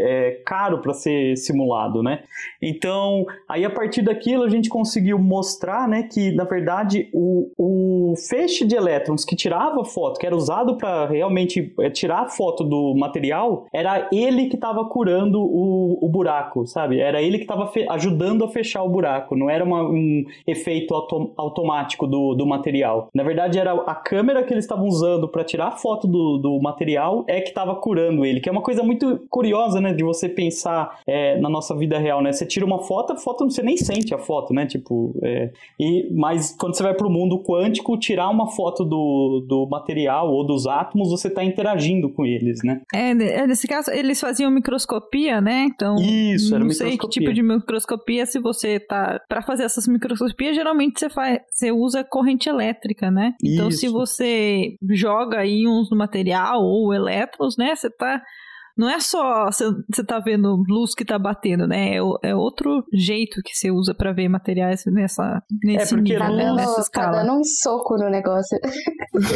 é, caro para ser simulado, né? Então, aí a partir daquilo a gente conseguiu mostrar, né, que na verdade o, o feixe de elétrons que tirava foto foto, que era usado para realmente é, tirar a foto do material, era ele que estava curando o, o, buraco, sabe? Era ele que estava ajudando a fechar o buraco, não era uma, um efeito auto automático do, do material. Na verdade, era a câmera que eles estavam usando para tirar a foto do, do material é que estava curando ele, que é uma coisa muito curiosa, né, de você pensar é, na nossa vida real, né? Você tira uma foto, a foto você nem sente a foto, né? Tipo, é, e, mas quando você vai para o mundo quântico, tirar uma foto do, do material material ou dos átomos, você está interagindo com eles, né? É, é, nesse caso, eles faziam microscopia, né? Então, Isso, era não sei que tipo de microscopia, se você tá... Para fazer essas microscopias, geralmente você, faz, você usa corrente elétrica, né? Então, Isso. se você joga íons no material ou elétrons, né? Você tá não é só você tá vendo luz que tá batendo, né? É, é outro jeito que você usa para ver materiais nessa, nesse é porque nível, né? nessa escala. Tá dando um soco no negócio.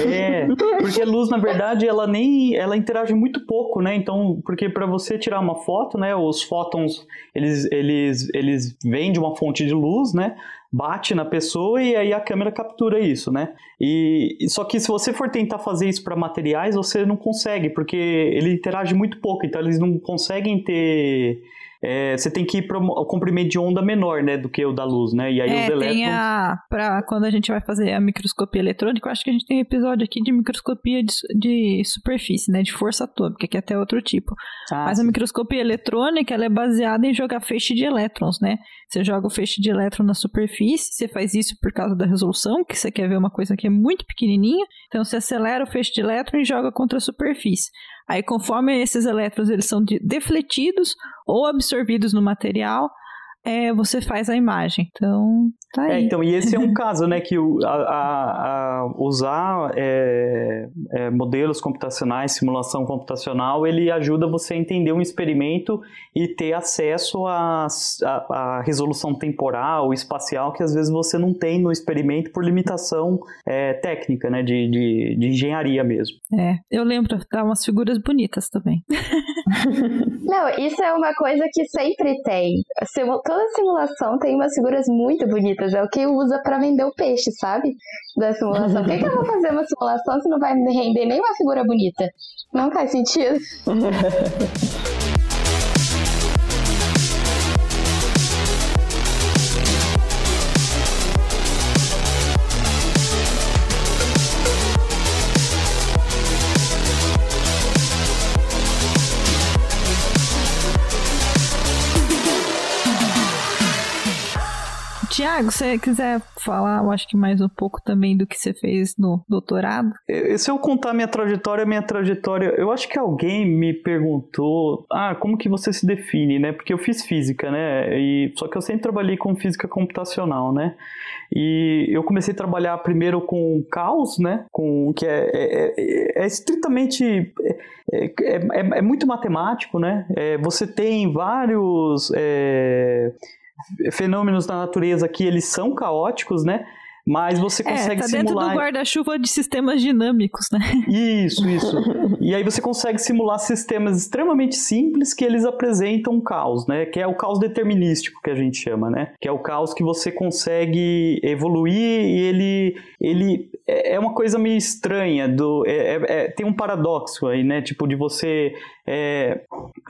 É, porque luz, na verdade, ela nem ela interage muito pouco, né? Então, porque para você tirar uma foto, né, os fótons, eles, eles, eles vêm de uma fonte de luz, né? Bate na pessoa e aí a câmera captura isso, né? E só que se você for tentar fazer isso para materiais, você não consegue, porque ele interage muito pouco, então eles não conseguem ter é, você tem que ir para o comprimento de onda menor, né, do que o da luz, né? E aí é, os elétrons... tem a... Pra quando a gente vai fazer a microscopia eletrônica, eu acho que a gente tem um episódio aqui de microscopia de, de superfície, né, de força atômica, que é até outro tipo. Ah, Mas sim. a microscopia eletrônica, ela é baseada em jogar feixe de elétrons, né? Você joga o feixe de elétron na superfície, você faz isso por causa da resolução, que você quer ver uma coisa que é muito pequenininha, então você acelera o feixe de elétron e joga contra a superfície. Aí, conforme esses elétrons eles são defletidos ou absorvidos no material, é, você faz a imagem. Então, tá é, aí. É, então, e esse é um caso, né, que o, a, a, a usar é, é, modelos computacionais, simulação computacional, ele ajuda você a entender um experimento e ter acesso à resolução temporal, espacial, que às vezes você não tem no experimento por limitação é, técnica, né, de, de, de, engenharia mesmo. É, eu lembro, dá umas figuras bonitas também. não, isso é uma coisa que sempre tem toda simulação tem umas figuras muito bonitas. É o que usa para vender o peixe, sabe? Da simulação. Por que, que eu vou fazer uma simulação se não vai me render nenhuma figura bonita? Não faz sentido. Tiago, você quiser falar, eu acho que mais um pouco também do que você fez no doutorado. Se eu contar minha trajetória, minha trajetória, eu acho que alguém me perguntou, ah, como que você se define, né? Porque eu fiz física, né? E só que eu sempre trabalhei com física computacional, né? E eu comecei a trabalhar primeiro com caos, né? Com que é, é, é, é estritamente é, é, é, é, muito matemático, né? É, você tem vários fenômenos da natureza que eles são caóticos, né? Mas você consegue é, tá simular. dentro do guarda-chuva de sistemas dinâmicos, né? Isso, isso. e aí você consegue simular sistemas extremamente simples que eles apresentam caos, né? Que é o caos determinístico que a gente chama, né? Que é o caos que você consegue evoluir e ele, ele é, é uma coisa meio estranha. Do, é, é, é, tem um paradoxo aí, né? Tipo, de você é,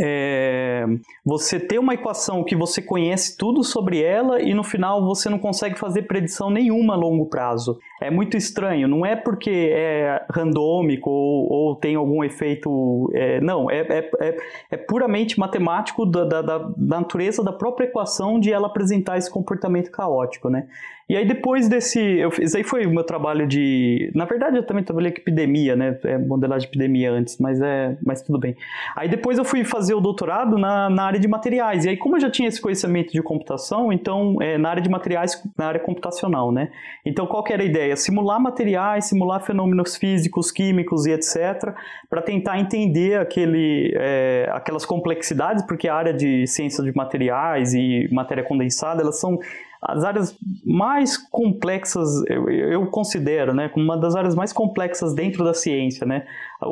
é, você ter uma equação que você conhece tudo sobre ela e no final você não consegue fazer predição nenhuma longo prazo. É muito estranho, não é porque é randômico ou, ou tem algum efeito. É, não, é, é, é, é, puramente matemático da, da, da natureza da própria equação de ela apresentar esse comportamento caótico, né? E aí depois desse, eu, esse aí foi o meu trabalho de, na verdade eu também trabalhei com epidemia, né, é, modelagem de epidemia antes, mas é, mas tudo bem. Aí depois eu fui fazer o doutorado na, na área de materiais, e aí como eu já tinha esse conhecimento de computação, então é, na área de materiais, na área computacional, né, então qual que era a ideia? Simular materiais, simular fenômenos físicos, químicos e etc, para tentar entender aquele, é, aquelas complexidades, porque a área de ciência de materiais e matéria condensada, elas são as áreas mais complexas, eu, eu, considero, né, como uma das áreas mais complexas dentro da ciência, né?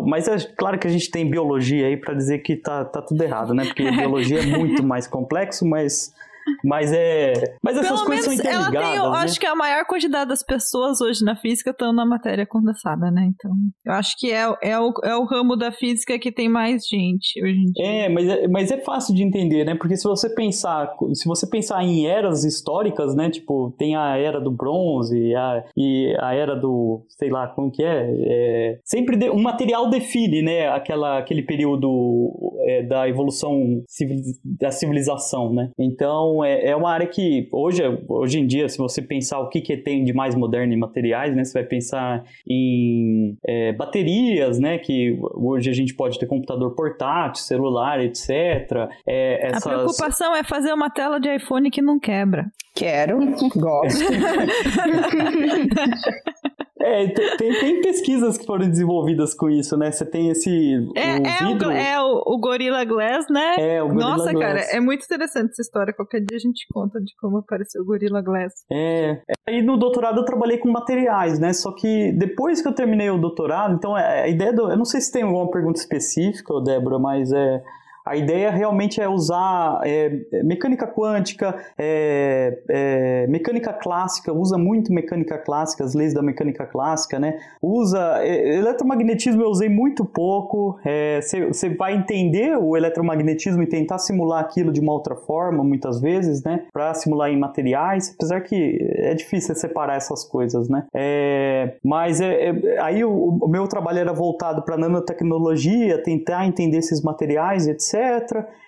Mas é claro que a gente tem biologia aí para dizer que tá, tá tudo errado, né? Porque biologia é muito mais complexo, mas mas é. Mas essas Pelo coisas são interligadas. Ela tem, eu né? acho que a maior quantidade das pessoas hoje na física estão na matéria condensada, né? Então, eu acho que é, é, o, é o ramo da física que tem mais gente hoje em dia. É, mas é, mas é fácil de entender, né? Porque se você pensar, se você pensar em eras históricas, né? Tipo, tem a era do bronze a, e a era do, sei lá, como que é? é sempre de, um material define, né? Aquela, aquele período é, da evolução civil, da civilização, né? Então, é, é uma área que hoje, hoje em dia, se você pensar o que, que tem de mais moderno em materiais, né, você vai pensar em é, baterias, né, que hoje a gente pode ter computador portátil, celular, etc. É, essas... A preocupação é fazer uma tela de iPhone que não quebra. Quero, gosto. É, tem, tem, pesquisas que foram desenvolvidas com isso, né? Você tem esse. É, o, é, vidro... o, é o, o, Gorilla Glass, né? É, o Gorilla Nossa, Glass. cara, é muito interessante essa história. Qualquer dia a gente conta de como apareceu o Gorilla Glass. É. Aí no doutorado eu trabalhei com materiais, né? Só que depois que eu terminei o doutorado, então é, a ideia do. Eu não sei se tem alguma pergunta específica, Débora, mas é. A ideia realmente é usar é, mecânica quântica, é, é, mecânica clássica, usa muito mecânica clássica, as leis da mecânica clássica, né? Usa é, eletromagnetismo eu usei muito pouco. Você é, vai entender o eletromagnetismo e tentar simular aquilo de uma outra forma, muitas vezes, né? Para simular em materiais, apesar que é difícil separar essas coisas, né? É, mas aí o, o, meu trabalho era voltado para nanotecnologia, tentar entender esses materiais, etc.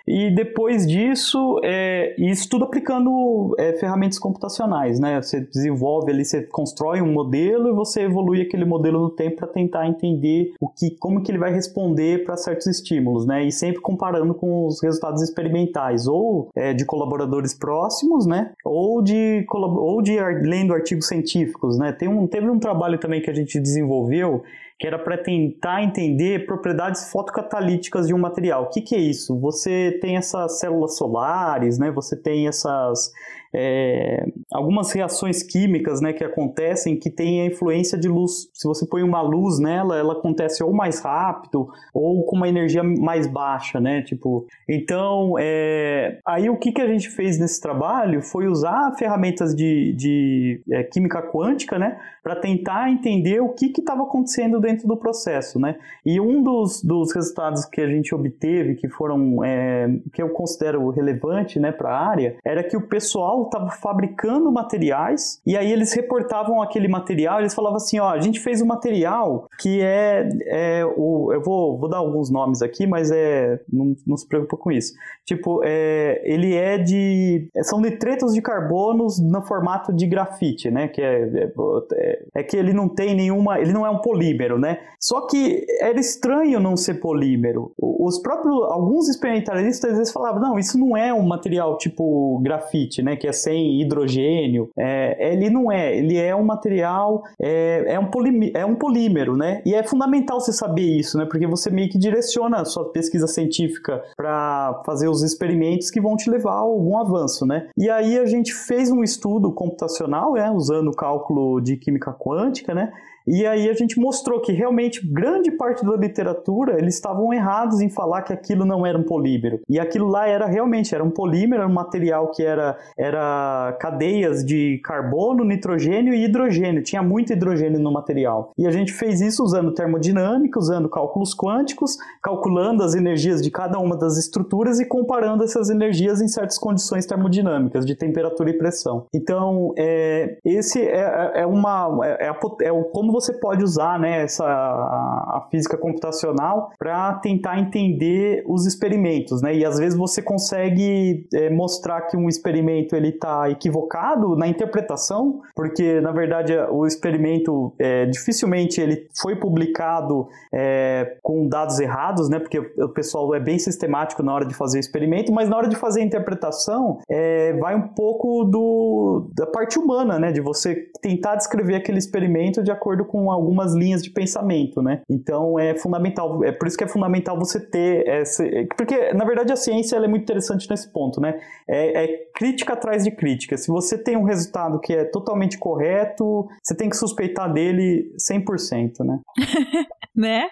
E depois disso, é, isso tudo aplicando é, ferramentas computacionais, né? Você desenvolve ali, você constrói um modelo e você evolui aquele modelo no tempo para tentar entender o que, como que ele vai responder para certos estímulos, né? E sempre comparando com os resultados experimentais, ou é, de colaboradores próximos, né? Ou de, ou de lendo artigos científicos, né? Tem um, teve um trabalho também que a gente desenvolveu que era para tentar entender propriedades fotocatalíticas de um material. O que, que é isso? Você tem essas células solares, né? Você tem essas é, algumas reações químicas né, que acontecem que têm a influência de luz. Se você põe uma luz nela, ela acontece ou mais rápido ou com uma energia mais baixa, né? Tipo, então, é, aí o que, que a gente fez nesse trabalho foi usar ferramentas de, de é, química quântica, né? Para tentar entender o que estava acontecendo dentro do processo, né? E um dos, dos resultados que a gente obteve, que foram, é, que eu considero relevante, né, para a área, era que o pessoal estava fabricando materiais e aí eles reportavam aquele material, eles falavam assim, ó, a gente fez um material que é, é o, eu vou, vou dar alguns nomes aqui, mas é não, não se preocupa com isso. Tipo, é, ele é de são nitretos de carbonos no formato de grafite, né? Que é, é, é que ele não tem nenhuma, ele não é um polímero, né? Só que era estranho não ser polímero. Os próprios alguns experimentalistas às vezes falavam, não, isso não é um material tipo grafite, né? Que é sem hidrogênio. É, ele não é, ele é um material, é, é, um é um polímero, né? E é fundamental você saber isso, né? Porque você meio que direciona a sua pesquisa científica para fazer os experimentos que vão te levar a algum avanço, né? E aí a gente fez um estudo computacional, né? Usando cálculo de química quântica, né? E aí a gente mostrou que realmente grande parte da literatura eles estavam errados em falar que aquilo não era um polímero. E aquilo lá era realmente era um polímero, era um material que era, era cadeias de carbono, nitrogênio e hidrogênio. Tinha muito hidrogênio no material. E a gente fez isso usando termodinâmica, usando cálculos quânticos, calculando as energias de cada uma das estruturas e comparando essas energias em certas condições termodinâmicas de temperatura e pressão. Então, é, esse é, é uma é, é, é o você pode usar né, essa, a, a física computacional para tentar entender os experimentos, né? E às vezes você consegue é, mostrar que um experimento ele está equivocado na interpretação, porque na verdade o experimento é, dificilmente ele foi publicado é, com dados errados, né? Porque o pessoal é bem sistemático na hora de fazer o experimento, mas na hora de fazer a interpretação é, vai um pouco do, da parte humana, né? De você tentar descrever aquele experimento de acordo acordo com algumas linhas de pensamento, né? Então é fundamental, é por isso que é fundamental você ter essa, porque na verdade a ciência é muito interessante nesse ponto, né? É, é crítica atrás de crítica. Se você tem um resultado que é totalmente correto, você tem que suspeitar dele 100%, né? né?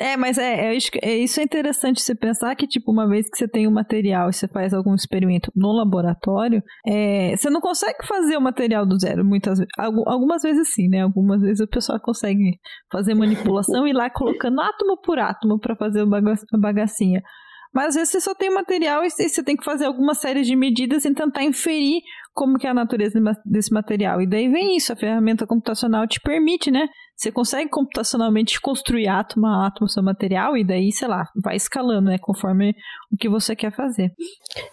É, mas é, é, é, isso é interessante você pensar que, tipo, uma vez que você tem o um material e você faz algum experimento no laboratório, é, você não consegue fazer o material do zero, muitas vezes. Algumas vezes sim, né? Algumas vezes o pessoal consegue fazer manipulação e ir lá colocando átomo por átomo para fazer a bagacinha. Mas às vezes você só tem material e você tem que fazer alguma série de medidas e tentar inferir como que é a natureza desse material. E daí vem isso, a ferramenta computacional te permite, né? Você consegue computacionalmente construir átomo a átomo seu material e daí, sei lá, vai escalando, né? Conforme o que você quer fazer.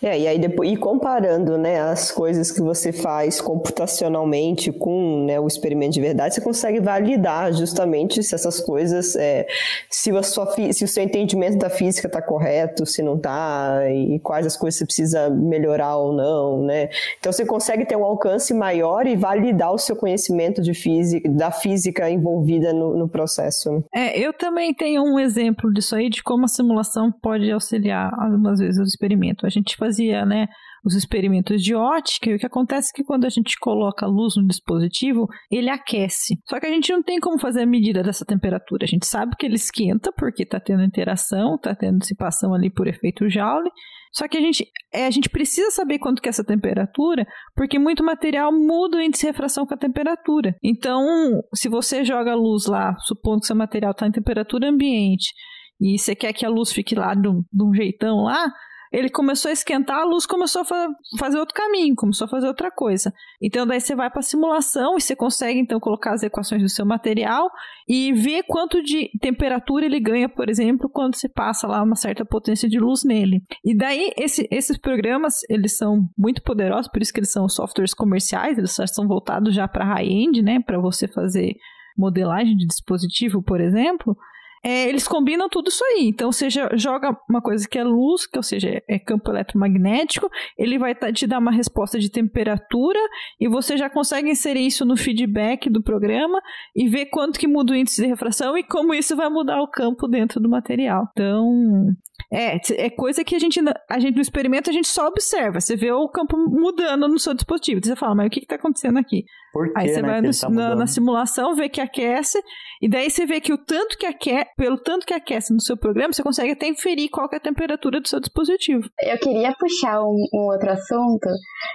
É, e aí depois, e comparando, né, as coisas que você faz computacionalmente com né, o experimento de verdade, você consegue validar justamente se essas coisas, é, se, a sua, se o seu entendimento da física está correto, se não está, e quais as coisas você precisa melhorar ou não, né? Então você consegue ter um alcance maior e validar o seu conhecimento de física, da física envolvida no, no processo. Né? É, eu também tenho um exemplo disso aí, de como a simulação pode auxiliar algumas vezes o experimento. A gente fazia, né, os experimentos de ótica, e o que acontece é que quando a gente coloca a luz no dispositivo, ele aquece. Só que a gente não tem como fazer a medida dessa temperatura. A gente sabe que ele esquenta porque está tendo interação, está tendo dissipação ali por efeito Joule, só que a gente, é, a gente precisa saber quanto que é essa temperatura, porque muito material muda o índice de refração com a temperatura. Então, se você joga a luz lá, supondo que seu material está em temperatura ambiente, e você quer que a luz fique lá de um, de um jeitão lá, ele começou a esquentar, a luz começou a fa fazer outro caminho, começou a fazer outra coisa. Então daí você vai para a simulação e você consegue então colocar as equações do seu material e ver quanto de temperatura ele ganha, por exemplo, quando você passa lá uma certa potência de luz nele. E daí esse, esses programas, eles são muito poderosos, por isso que eles são softwares comerciais, eles são voltados já para high-end, né, para você fazer modelagem de dispositivo, por exemplo é, eles combinam tudo isso aí. Então você joga uma coisa que é luz, que ou seja, é campo eletromagnético, ele vai te dar uma resposta de temperatura e você já consegue inserir isso no feedback do programa e ver quanto que muda o índice de refração e como isso vai mudar o campo dentro do material. Então, é, é coisa que a gente, a gente no experimento a gente só observa. Você vê o campo mudando no seu dispositivo. Você fala, mas o que está acontecendo aqui? Por Aí você né, vai no, tá na, na, simulação, vê que aquece, e daí você vê que o tanto que aquece, pelo tanto que aquece no seu programa, você consegue até inferir qual é a temperatura do seu dispositivo. Eu queria puxar um, um outro assunto,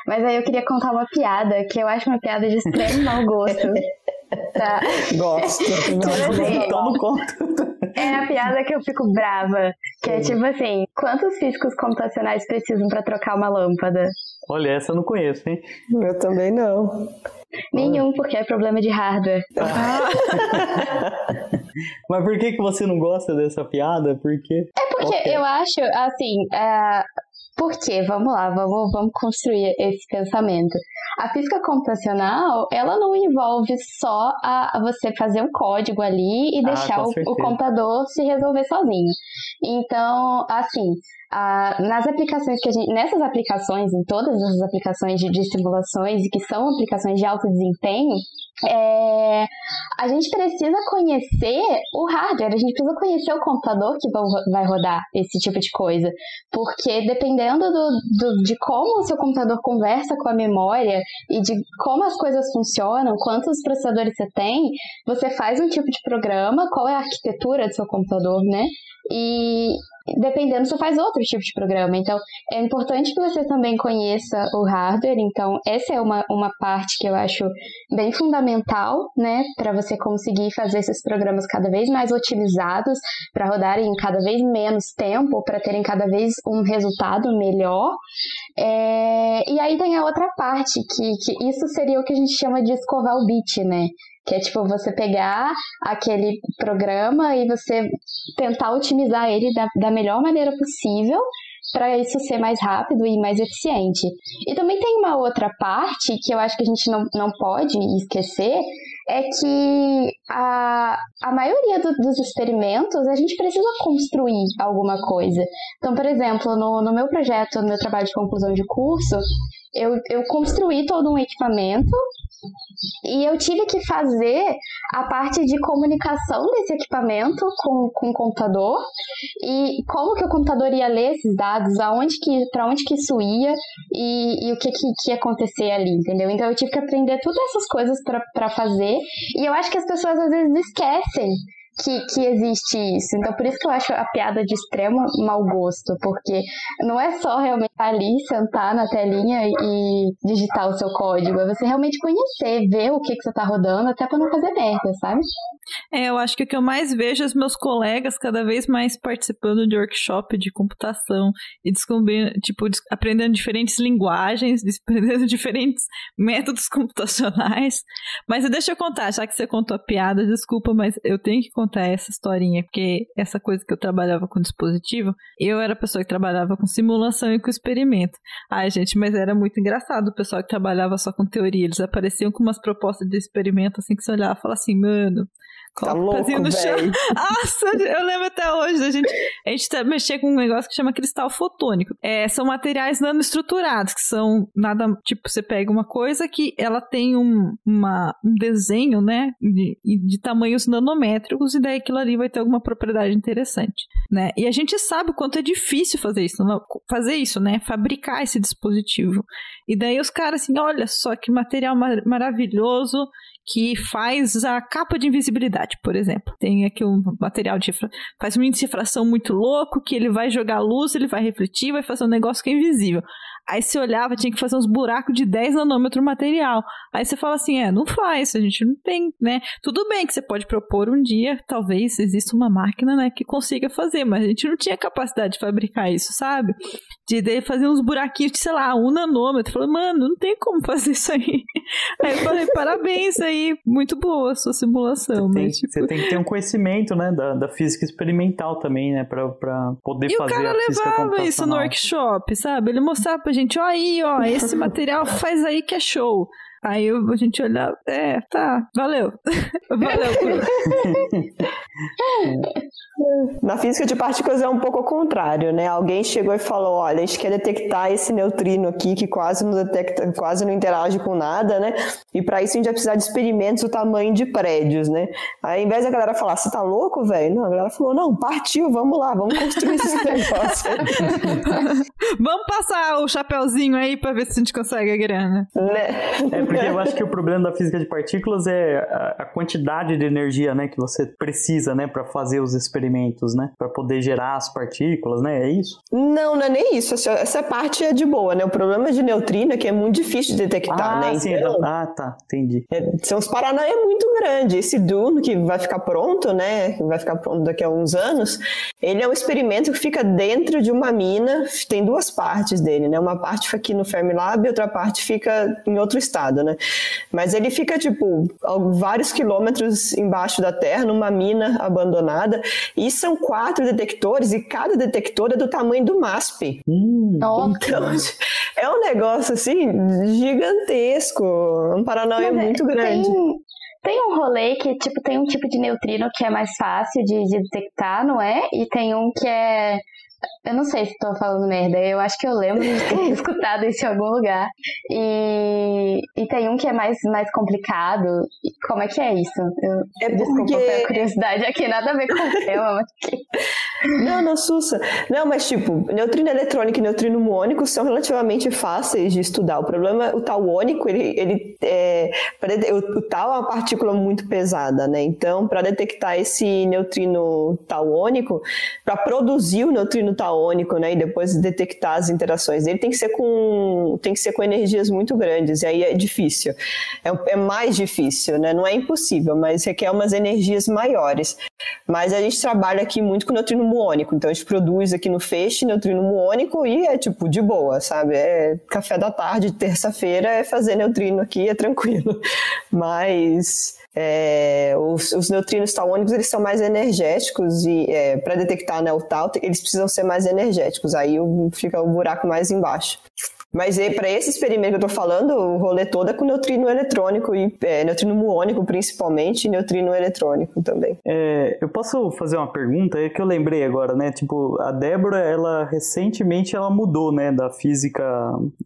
mas aí eu queria contar uma piada, que eu acho uma piada de extremo mau gosto. Tá. Gosto. Tomo conta. É a piada que eu fico brava. Que é tipo assim: quantos físicos computacionais precisam para trocar uma lâmpada? Olha, essa eu não conheço, hein? Eu também não. Nenhum, porque é problema de hardware. Ah. Mas por que, que você não gosta dessa piada? Porque. É porque okay. eu acho, assim, é, porque, vamos lá, vamos, vamos construir esse pensamento. A física computacional, ela não envolve só a, a você fazer um código ali e ah, deixar o, o computador se resolver sozinho. Então, assim, ah, nas aplicações que a gente, nessas aplicações, em todas as aplicações de, de simulações que são aplicações de alto desempenho, é, a gente precisa conhecer o hardware, a gente precisa conhecer o computador que vai rodar esse tipo de coisa, porque dependendo do, do, de como o seu computador conversa com a memória e de como as coisas funcionam, quantos processadores você tem, você faz um tipo de programa, qual é a arquitetura do seu computador, né? E, dependendo, você faz outro tipo de programa. Então, é importante que você também conheça o hardware. Então, essa é uma, uma parte que eu acho bem fundamental, né, para você conseguir fazer esses programas cada vez mais otimizados, para rodarem em cada vez menos tempo, para terem cada vez um resultado melhor. É... E aí tem a outra parte, que, que isso seria o que a gente chama de escovar o bit, né? Que é tipo você pegar aquele programa e você tentar otimizar ele da, da melhor maneira possível para isso ser mais rápido e mais eficiente. E também tem uma outra parte que eu acho que a gente não, não pode esquecer, é que a, a maioria do, dos experimentos a gente precisa construir alguma coisa. Então, por exemplo, no, no meu projeto, no meu trabalho de conclusão de curso, eu, eu construí todo um equipamento e eu tive que fazer a parte de comunicação desse equipamento com, com o computador e como que o computador ia ler esses dados, aonde que, para onde que isso ia e, e o que, que, que ia acontecer ali, entendeu? Então eu tive que aprender todas essas coisas para fazer e eu acho que as pessoas às vezes esquecem que, que existe isso. Então, por isso que eu acho a piada de extremo mau gosto, porque não é só realmente ali, sentar na telinha e digitar o seu código, é você realmente conhecer, ver o que, que você está rodando, até para não fazer merda, sabe? É, eu acho que o que eu mais vejo é os meus colegas cada vez mais participando de workshop de computação e descobrindo, tipo, aprendendo diferentes linguagens, aprendendo diferentes métodos computacionais. Mas deixa eu contar, já que você contou a piada, desculpa, mas eu tenho que contar essa historinha, porque essa coisa que eu trabalhava com dispositivo, eu era a pessoa que trabalhava com simulação e com experimento. Ai, gente, mas era muito engraçado o pessoal que trabalhava só com teoria. Eles apareciam com umas propostas de experimento assim que você olhava e falava assim, mano, Tá louco, no chão. Nossa, eu lembro até hoje. A gente, a gente tá mexer com um negócio que chama cristal fotônico. É, são materiais nanoestruturados, que são nada. Tipo, você pega uma coisa que ela tem um, uma, um desenho, né? De, de tamanhos nanométricos, e daí aquilo ali vai ter alguma propriedade interessante. Né? E a gente sabe o quanto é difícil fazer isso, fazer isso, né? Fabricar esse dispositivo. E daí os caras assim, olha só que material mar maravilhoso que faz a capa de invisibilidade, por exemplo. Tem aqui um material de faz um índice de refração muito louco que ele vai jogar luz, ele vai refletir, vai fazer um negócio que é invisível. Aí você olhava, tinha que fazer uns buracos de 10 nanômetros material. Aí você fala assim: é, não faz, a gente não tem, né? Tudo bem que você pode propor um dia, talvez exista uma máquina, né, que consiga fazer, mas a gente não tinha capacidade de fabricar isso, sabe? De fazer uns buraquinhos de, sei lá, um nanômetro. Falei, mano, não tem como fazer isso aí. Aí eu falei, parabéns aí, muito boa a sua simulação. Você, mas, tem, tipo... você tem que ter um conhecimento, né, da, da física experimental também, né, pra, pra poder e fazer a física o cara levava isso no workshop, sabe? Ele mostrava pra gente, ó aí, ó, esse material faz aí que é show. Aí a gente olhava, é, tá, valeu. valeu. Na física de partículas é um pouco ao contrário, né? Alguém chegou e falou, olha, a gente quer detectar esse neutrino aqui que quase não detecta, quase não interage com nada, né? E para isso a gente vai precisar de experimentos do tamanho de prédios, né? Aí, ao invés da galera falar, você tá louco, velho? Não, a galera falou, não, partiu, vamos lá, vamos construir esse negócio. vamos passar o chapéuzinho aí para ver se a gente consegue a grana. Né? É porque eu acho que o problema da física de partículas é a quantidade de energia, né, que você precisa, né, para fazer os experimentos, né, para poder gerar as partículas, né, é isso? Não, não é nem isso. Essa parte é de boa, né? O problema de neutrino é que é muito difícil de detectar, ah, né? Sim, então, ah, tá, entendi. É, são os paranoia muito grande. Esse Dune que vai ficar pronto, né, que vai ficar pronto daqui a uns anos, ele é um experimento que fica dentro de uma mina. Tem duas partes dele, né? Uma parte fica aqui no Fermilab e outra parte fica em outro estado, né? Mas ele fica, tipo, vários quilômetros embaixo da terra, numa mina abandonada, e são quatro detectores, e cada detector é do tamanho do MASP. Hum, então, é um negócio, assim, gigantesco, um paranoia Mas é, muito grande. Tem... Tem um rolê que, tipo, tem um tipo de neutrino que é mais fácil de, de detectar, não é? E tem um que é eu não sei se estou falando merda. Eu acho que eu lembro de ter escutado isso em algum lugar. E, e tem um que é mais, mais complicado. Como é que é isso? Eu, é desculpa porque... a curiosidade aqui, nada a ver com o tema, mas... Não, não, Sussa. Não, mas tipo, neutrino eletrônico e neutrino muônico são relativamente fáceis de estudar. O problema é o tauônico, ele, ele é, o, o tal é uma partícula muito pesada, né? Então, para detectar esse neutrino tauônico, para produzir o neutrino taônico, né, e depois detectar as interações dele, tem que ser com tem que ser com energias muito grandes, e aí é difícil. É, é mais difícil, né? Não é impossível, mas requer umas energias maiores. Mas a gente trabalha aqui muito com neutrino muônico, então a gente produz aqui no feixe neutrino muônico e é tipo de boa, sabe? É café da tarde, terça-feira, é fazer neutrino aqui, é tranquilo. Mas é, os, os, neutrinos taônicos eles são mais energéticos e é, para detectar né, o tal eles precisam ser mais energéticos aí fica o buraco mais embaixo mas para esse experimento que eu estou falando, o rolê todo é com neutrino eletrônico e é, neutrino muônico principalmente e neutrino eletrônico também. É, eu posso fazer uma pergunta? É que eu lembrei agora, né? Tipo, a Débora, ela recentemente ela mudou, né, da física.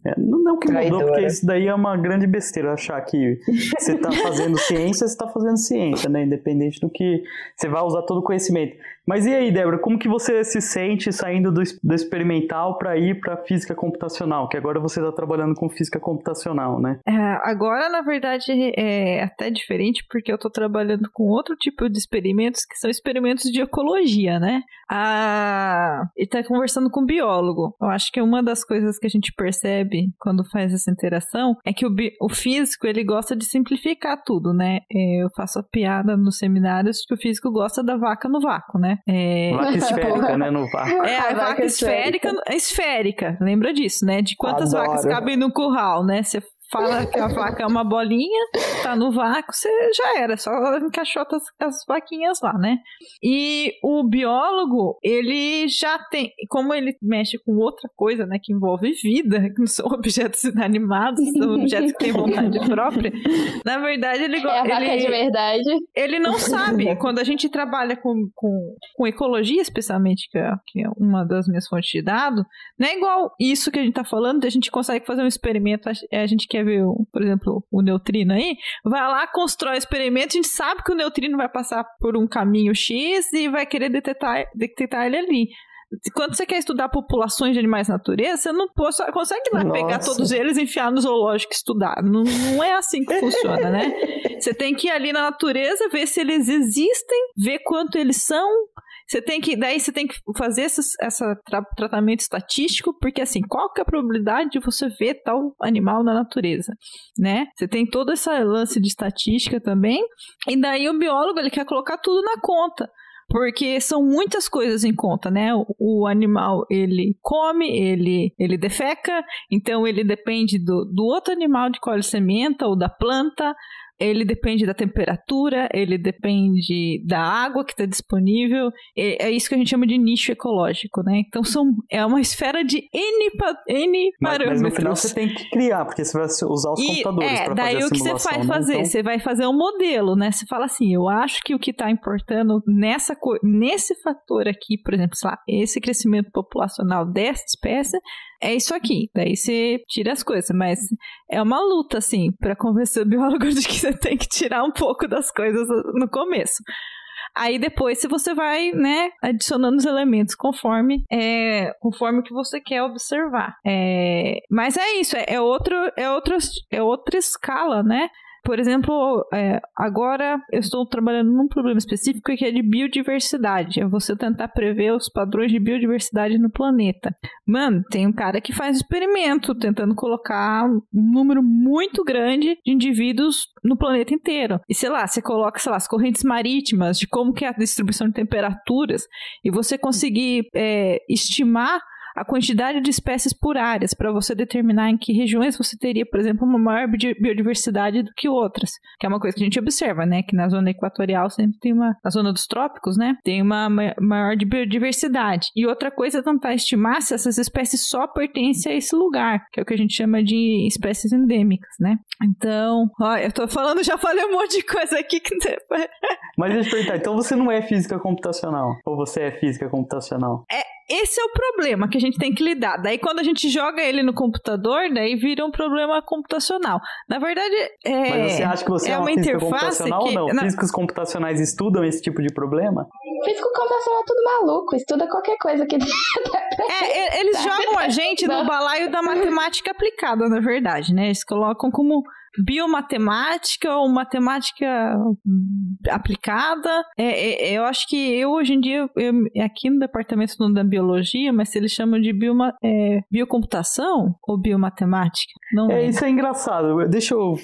É, não que mudou, porque isso daí é uma grande besteira achar que você está fazendo ciência, você está fazendo ciência, né? Independente do que você vai usar todo o conhecimento. Mas e aí, Débora, como que você se sente saindo do, do experimental para ir para física computacional? Que agora você está trabalhando com física computacional, né? É, agora, na verdade, é até diferente porque eu estou trabalhando com outro tipo de experimentos que são experimentos de ecologia, né? A... E está conversando com um biólogo. Eu acho que uma das coisas que a gente percebe quando faz essa interação é que o, o físico ele gosta de simplificar tudo, né? É, eu faço a piada nos seminários que o físico gosta da vaca no vácuo, né? É... Vaca esférica, né? No vácuo. É, a, a vaca, vaca esférica, esférica, esférica. Lembra disso, né? De quantas Adoro. vacas cabem no curral, né? Você fala que a vaca é uma bolinha, tá no vácuo, você já era, só encaixota as, as vaquinhas lá, né? E o biólogo, ele já tem, como ele mexe com outra coisa, né, que envolve vida, que não são objetos inanimados, são objetos que têm vontade própria, na verdade ele... É a vaca ele, de verdade. ele não sabe, quando a gente trabalha com, com, com ecologia, especialmente, que é, que é uma das minhas fontes de dado, não é igual isso que a gente tá falando, a gente consegue fazer um experimento, a, a gente quer ver, por exemplo, o neutrino aí, vai lá, constrói o experimento, a gente sabe que o neutrino vai passar por um caminho X e vai querer detectar, detectar ele ali. Quando você quer estudar populações de animais na natureza, você não consegue lá Nossa. pegar todos eles e enfiar no zoológico e estudar. Não, não é assim que funciona, né? Você tem que ir ali na natureza, ver se eles existem, ver quanto eles são. Você tem que, daí você tem que fazer esse tra- tratamento estatístico, porque assim, qual que é a probabilidade de você ver tal animal na natureza, né? Você tem todo esse lance de estatística também, e daí o biólogo ele quer colocar tudo na conta. Porque são muitas coisas em conta, né? O, animal, ele come, ele, ele defeca, então ele depende do, do outro animal de qual ele se alimenta, ou da planta, ele depende da temperatura, ele depende da água que está disponível. É, é isso que a gente chama de nicho ecológico, né? Então são, é uma esfera de N, N Mas, parâmetros. mas no final você tem que criar, porque você vai usar os E, computadores é, para daí fazer a o que você simulação. vai né? fazer? Então, Você vai fazer um modelo, né? Você fala assim, eu acho que o que está importando nessa nesse fator aqui, por exemplo, sei lá, esse crescimento populacional dessa espécie é isso aqui. Daí você tira as coisas, mas é uma luta assim para convencer o biólogo de que você tem que tirar um pouco das coisas no começo. Aí depois se você vai, né, adicionando os elementos conforme é, conforme que você quer observar. É, mas é isso, é, é outro, é outro, é outra escala, né? Por exemplo, é, agora eu estou trabalhando num problema específico que é de biodiversidade. É você tentar prever os padrões de biodiversidade no planeta. Mano, tem um cara que faz experimento tentando colocar um número muito grande de indivíduos no planeta inteiro. E sei lá, você coloca, sei lá, as correntes marítimas, de como que é a distribuição de temperaturas, e você conseguir é, estimar a quantidade de espécies por áreas para você determinar em que regiões você teria, por exemplo, uma maior bi- biodiversidade do que outras, que é uma coisa que a gente observa, né, que na zona equatorial sempre tem uma, na zona dos trópicos, né, tem uma ma- maior de biodiversidade. E outra coisa é tentar estimar se essas espécies só pertencem a esse lugar, que é o que a gente chama de espécies endêmicas, né? Então, ó, eu tô falando, já falei um monte de coisa aqui que Mas deixa eu perguntar, então você não é física computacional? Ou você é física computacional? Esse é o problema que a gente tem que lidar. Daí, quando a gente joga ele no computador, daí vira um problema computacional. Na verdade, é. Mas você acha que você é, é uma, uma interface computacional que- ou não? na- Físicos computacionais estudam esse tipo de problema? Físico computacional é tudo maluco, estuda qualquer coisa que É, eles jogam a gente no Não. balaio da matemática aplicada, na verdade, né? Eles colocam como biomatemática ou matemática hum, aplicada. É, é, eu acho que eu, hoje em dia, eu, aqui no departamento não da biologia, mas eles chamam de bioma, é, biocomputação ou biomatemática? Não É, isso é engraçado. Deixa eu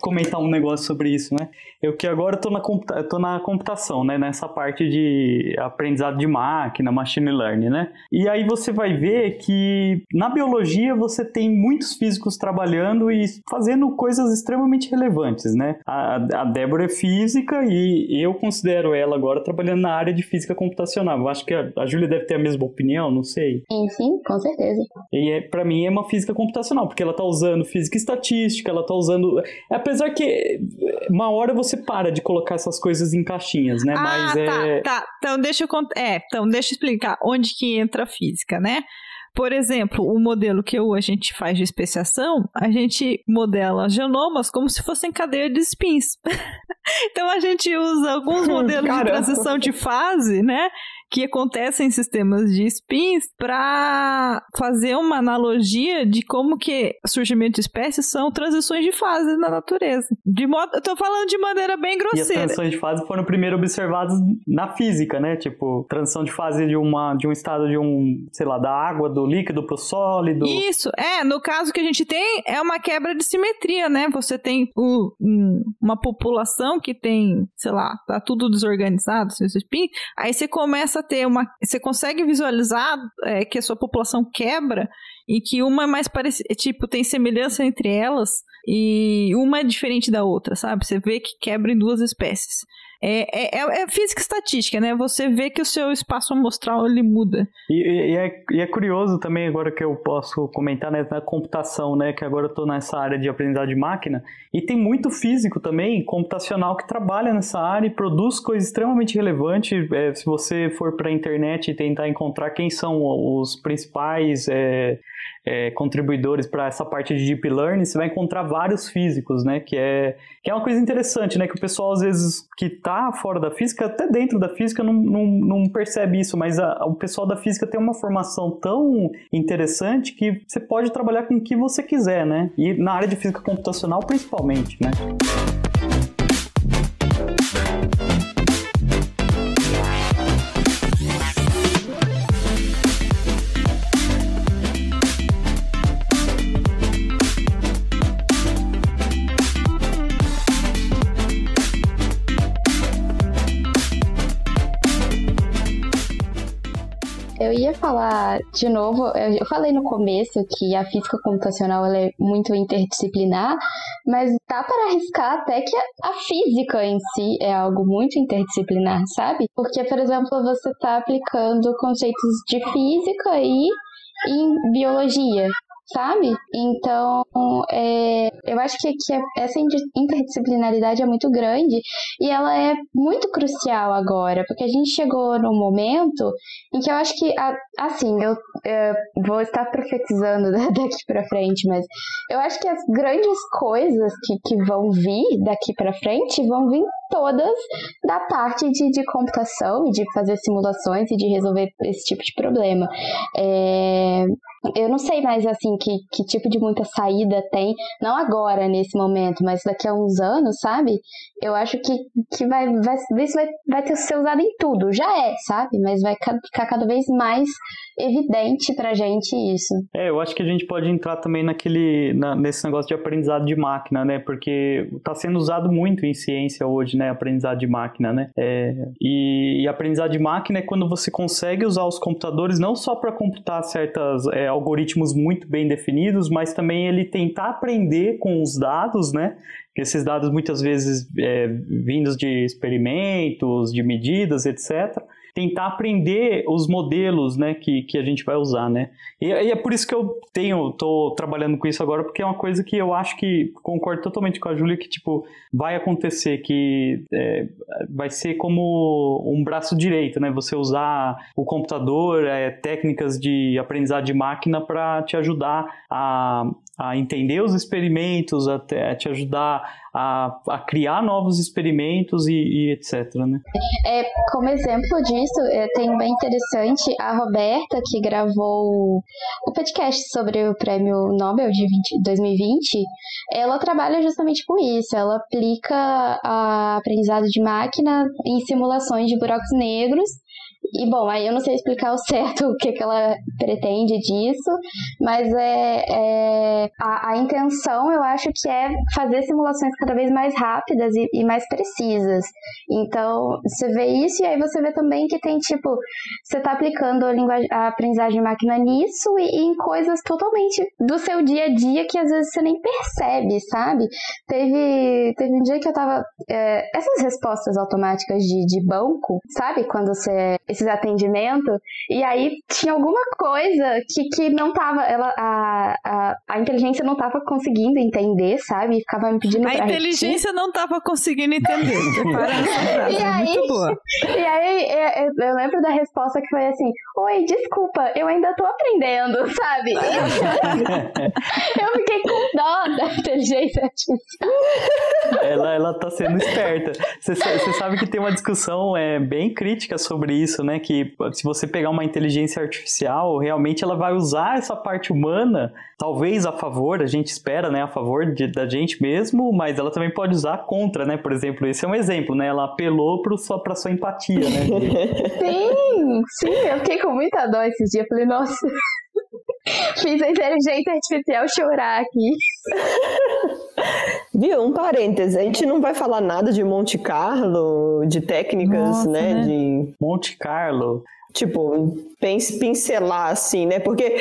comentar um negócio sobre isso, né? Eu que agora tô na, computa tô na computação, né? Nessa parte de aprendizado de máquina, machine learning, né? E aí você vai ver que na biologia você tem muitos físicos trabalhando e fazendo coisas extremamente relevantes, né? A, a Débora é física e eu considero ela agora trabalhando na área de física computacional. Eu acho que a, a Júlia deve ter a mesma opinião, não sei. Sim, sim, com certeza. E é, para mim é uma física computacional, porque ela tá usando física estatística, ela tá usando. Apesar que uma hora você para de colocar essas coisas em caixinhas, né? Ah, Mas tá, é. tá. Então deixa eu cont... é, então deixa eu explicar onde que entra a física, né? Por exemplo, o modelo que eu, a gente faz de especiação, a gente modela genomas como se fossem cadeia de spins. então a gente usa alguns modelos de Caramba. transição de fase, né? Que acontecem em sistemas de spins para fazer uma analogia de como que surgimento de espécies são transições de fase na natureza. De modo, eu tô falando de maneira bem E as grosseira. transições de fase foram primeiro observadas na física, né? Tipo, transição de fase de, uma, de um estado de um, sei lá, da água, do líquido pro sólido. Isso, é, no caso que a gente tem, é uma quebra de simetria, né? Você tem o- um- uma população que tem, sei lá, tá tudo desorganizado, seus espinhos, aí você começa a ter uma. Você consegue visualizar é, que a sua população quebra e que uma é mais parecida. Tipo, tem semelhança entre elas e uma é diferente da outra, sabe? Você vê que quebra em duas espécies. É, é, é, física estatística, né? Você vê que o seu espaço amostral ele muda. E, e, é, e é curioso também, agora que eu posso comentar né, na computação, né? Que agora eu estou nessa área de aprendizagem de máquina. E tem muito físico também, computacional, que trabalha nessa área e produz coisas extremamente relevantes. É, se você for para a internet e tentar encontrar quem são os principais. É, contribuidores para essa parte de deep learning, você vai encontrar vários físicos, né? Que é, que é uma coisa interessante, né? Que o pessoal, às vezes, que está fora da física, até dentro da física, não, não, não percebe isso, mas a, o pessoal da física tem uma formação tão interessante que você pode trabalhar com o que você quiser, né? E na área de física computacional, principalmente, né? De novo, eu falei no começo que a física computacional é muito interdisciplinar, mas dá para arriscar até que a física em si é algo muito interdisciplinar, sabe? Porque, por exemplo, você está aplicando conceitos de física e em biologia sabe? Então, é, eu acho que, que essa interdisciplinaridade é muito grande e ela é muito crucial agora, porque a gente chegou num momento em que eu acho que, assim, eu, eu vou estar profetizando daqui para frente, mas eu acho que as grandes coisas que, que vão vir daqui para frente vão vir todas da parte de, de computação e de fazer simulações e de resolver esse tipo de problema. É, eu não sei mais assim que, que tipo de muita saída tem, não agora nesse momento, mas daqui a uns anos, sabe? Eu acho que, que vai, vai, vai, vai ter ser usado em tudo, já é, sabe? Mas vai ficar cada vez mais evidente pra gente isso. É, eu acho que a gente pode entrar também naquele, na, nesse negócio de aprendizado de máquina, né? Porque tá sendo usado muito em ciência hoje, né? Aprendizado de máquina, né? É, e, e aprendizado de máquina é quando você consegue usar os computadores não só para computar certas é, algoritmos muito bem definidos, mas também ele tentar aprender com os dados, né? Esses dados muitas vezes é, vindos de experimentos, de medidas, etc tentar aprender os modelos, né, que, que a gente vai usar, né. E, e é por isso que eu tenho, tô trabalhando com isso agora, porque é uma coisa que eu acho que concordo totalmente com a Júlia, que, tipo, vai acontecer, que é, vai ser como um braço direito, né, você usar o computador, é, técnicas de aprendizado de máquina para te ajudar a, a entender os experimentos, a, a te ajudar a, a criar novos experimentos e, e, etc. Né? É, como exemplo disso, é, tem bem interessante a Roberta, que gravou o podcast sobre o prêmio Nobel de 20, 2020. Ela trabalha justamente com isso. Ela aplica a aprendizado de máquina em simulações de buracos negros e bom, aí eu não sei explicar ao certo o que, que ela pretende disso, mas é, é a, a, intenção eu acho que é fazer simulações cada vez mais rápidas e, e, mais precisas. Então, você vê isso e aí você vê também que tem tipo, você está aplicando a, linguagem, a aprendizagem de máquina nisso e, e, em coisas totalmente do seu dia a dia que às vezes você nem percebe, sabe? Teve, teve um dia que eu tava. É, essas respostas automáticas de, de banco, sabe? Quando você esses atendimentos, e aí tinha alguma coisa que, que não tava, ela, a, a, a inteligência não tava conseguindo entender, sabe? E ficava me pedindo a pra inteligência não tava conseguindo entender. e é aí, muito boa. E aí eu, eu, lembro da resposta que foi assim, oi, desculpa, eu ainda tô aprendendo, sabe? eu fiquei com dó da inteligência artificial. Ela, ela tá sendo esperta. Você sabe que tem uma discussão é, bem crítica sobre isso, né? Que se você pegar uma inteligência artificial, realmente ela vai usar essa parte humana, talvez a favor, a gente espera, né? A favor de, da gente mesmo, mas ela também pode usar contra, né? Por exemplo, esse é um exemplo, né? Ela apelou pro sua, pra sua empatia, né? sim, sim, eu fiquei com muita dó esses dias. Falei, nossa. Fiz a inteligência artificial chorar aqui. Viu? Um parêntese. A gente não vai falar nada de Monte Carlo, de técnicas, Nossa, né, né? De... Monte Carlo. Tipo, pincelar assim, né? Porque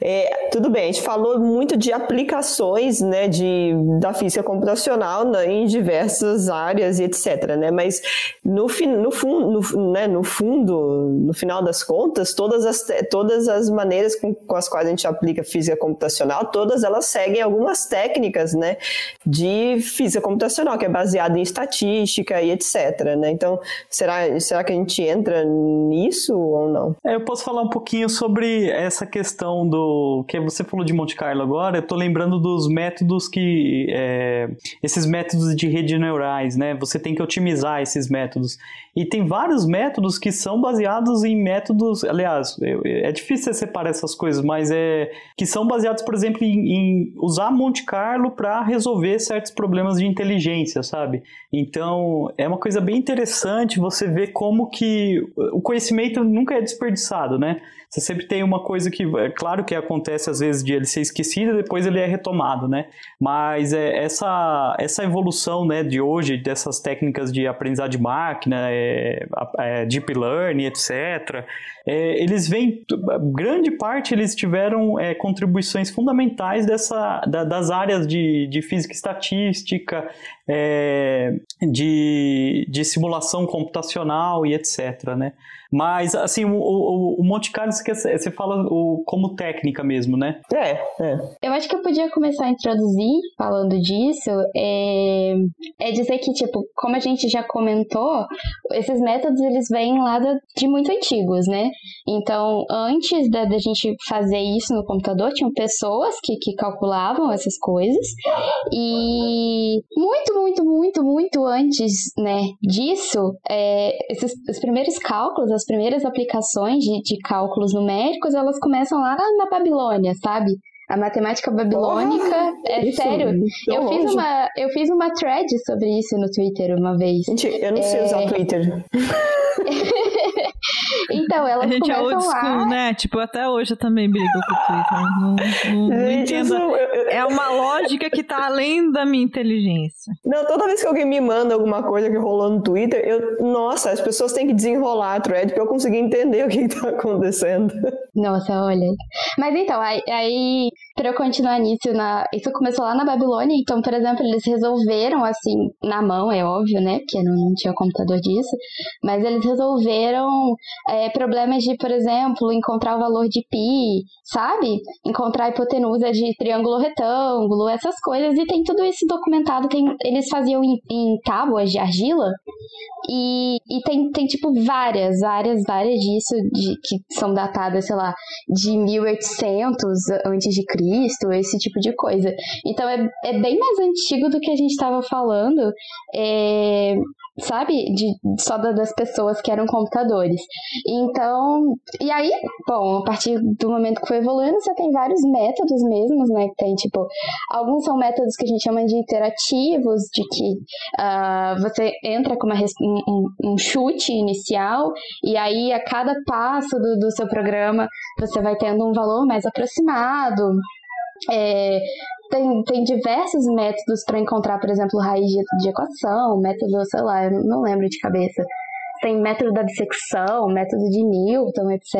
é, tudo bem, a gente falou muito de aplicações, né, de, da física computacional né, em diversas áreas e etc, né? Mas no, no, fundo, no, né, no fundo, no final das contas, todas as, todas as maneiras com, com as quais a gente aplica física computacional, todas elas seguem algumas técnicas, né, de física computacional, que é baseada em estatística e etc, né? Então, será, será que a gente entra nisso ou não? É, eu posso falar um pouquinho sobre essa questão do que você falou de Monte Carlo agora. Eu estou lembrando dos métodos que é, esses métodos de rede neurais, né? Você tem que otimizar esses métodos. E tem vários métodos que são baseados em métodos, aliás, é difícil separar essas coisas, mas é que são baseados, por exemplo, em, em usar Monte Carlo para resolver certos problemas de inteligência, sabe? Então, é uma coisa bem interessante você ver como que o conhecimento nunca é desperdiçado, né? Você sempre tem uma coisa que, é claro que acontece às vezes de ele ser esquecido e depois ele é retomado, né? Mas é, essa, essa evolução né, de hoje, dessas técnicas de aprendizado de máquina, é, é, deep learning, etc., é, eles vêm, grande parte eles tiveram é, contribuições fundamentais dessa, da, das áreas de, de física estatística, é, de, de simulação computacional e etc, né? Mas, assim, o, o, o Monte Carlo, você, fala o, como técnica mesmo, né? É, é. Eu acho que eu podia começar a introduzir, falando disso, é, é dizer que, tipo, como a gente já comentou, esses métodos, eles vêm lá de muito antigos, né? Então, antes da, da gente fazer isso no computador, tinham pessoas que, que calculavam essas coisas, e muito, muito, muito, muito antes, né, disso, é, esses, os primeiros cálculos, as primeiras aplicações de, de cálculos numéricos, elas começam lá na, na Babilônia, sabe? A matemática babilônica, oh, é isso, sério. Eu fiz, uma, eu fiz uma thread sobre isso no Twitter uma vez. Gente, eu não é... sei usar o Twitter. então, elas A gente é old school, lá... né? Tipo, até hoje eu também brigo com o Twitter. Não, não, não entendo. É uma lógica que tá além da minha inteligência. Não, toda vez que alguém me manda alguma coisa que rolou no Twitter, eu... Nossa, as pessoas têm que desenrolar a thread pra eu conseguir entender o que, que tá acontecendo. Nossa, olha. Mas então, aí, aí para eu continuar nisso, na... isso começou lá na Babilônia, então, por exemplo, eles resolveram, assim, na mão, é óbvio, né, porque não, não tinha computador disso, mas eles resolveram é, problemas de, por exemplo, encontrar o valor de pi, sabe? Encontrar a hipotenusa de triângulo retângulo, essas coisas, e tem tudo isso documentado, tem, eles faziam em, em tábuas de argila, e, e tem, tem, tipo, várias, várias, várias disso, de, que são datadas, sei lá, de 1800 antes de Cristo, esse tipo de coisa. Então é, é bem mais antigo do que a gente estava falando, é, sabe? De, só das pessoas que eram computadores. Então, e aí, bom, a partir do momento que foi evoluindo, você tem vários métodos mesmos, né? Tem, tipo, alguns são métodos que a gente chama de interativos, de que uh, você entra com uma, um, um, chute inicial, e aí a cada passo do, do seu programa você vai tendo um valor mais aproximado. É, tem, tem diversos métodos para encontrar, por exemplo, raiz de, de equação, método, sei lá, eu não lembro de cabeça. Tem método da dissecção, método de Newton, etc.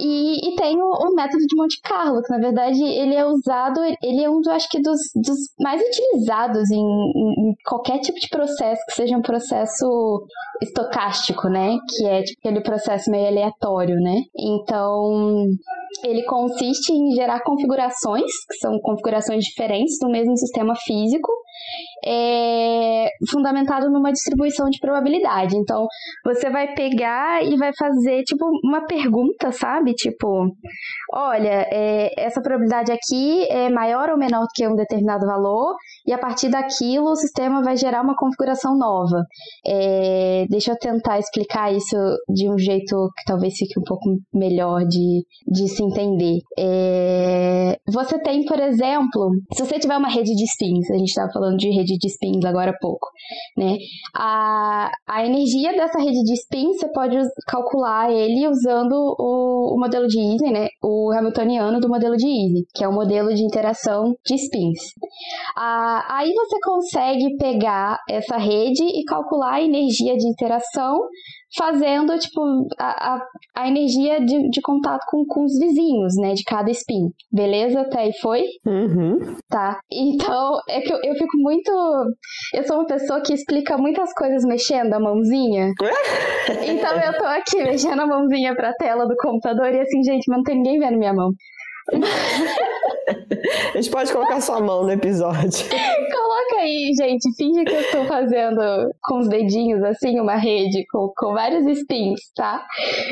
E, e tem o, o, método de Monte Carlo, que na verdade ele é usado, ele é um, do, acho que, dos, dos mais utilizados em, em, qualquer tipo de processo que seja um processo estocástico, né? Que é tipo aquele processo meio aleatório, né? Então, ele consiste em gerar configurações, que são configurações diferentes do mesmo sistema físico, é, fundamentado numa distribuição de probabilidade. Então, você vai pegar e vai fazer, tipo, uma pergunta, sabe? Tipo, olha, é, essa probabilidade aqui é maior ou menor do que um determinado valor, e a partir daquilo o sistema vai gerar uma configuração nova. É, deixa eu tentar explicar isso de um jeito que talvez fique um pouco melhor de, de se entender. É, você tem, por exemplo, se você tiver uma rede de spins, a gente estava falando de rede de spins agora há pouco, né? A, a energia dessa rede de spins, você pode calcular ele usando o, o modelo de Ising, né? O Hamiltoniano do modelo de Ising, que é o modelo de interação de spins. Ah, aí você consegue pegar essa rede e calcular a energia de interação fazendo, tipo, a, a, a energia de, de contato com, com os vizinhos, né, de cada spin. Beleza? Até aí foi? Uhum. Tá. Então, é que eu, eu fico muito... Eu sou uma pessoa que explica muitas coisas mexendo a mãozinha. então, eu tô aqui mexendo a mãozinha pra tela do computador e assim, gente, mas não tem ninguém vendo minha mão. A gente pode colocar sua mão no episódio. Coloca aí, gente. Finge que eu estou fazendo com os dedinhos, assim, uma rede com, com vários spins, tá?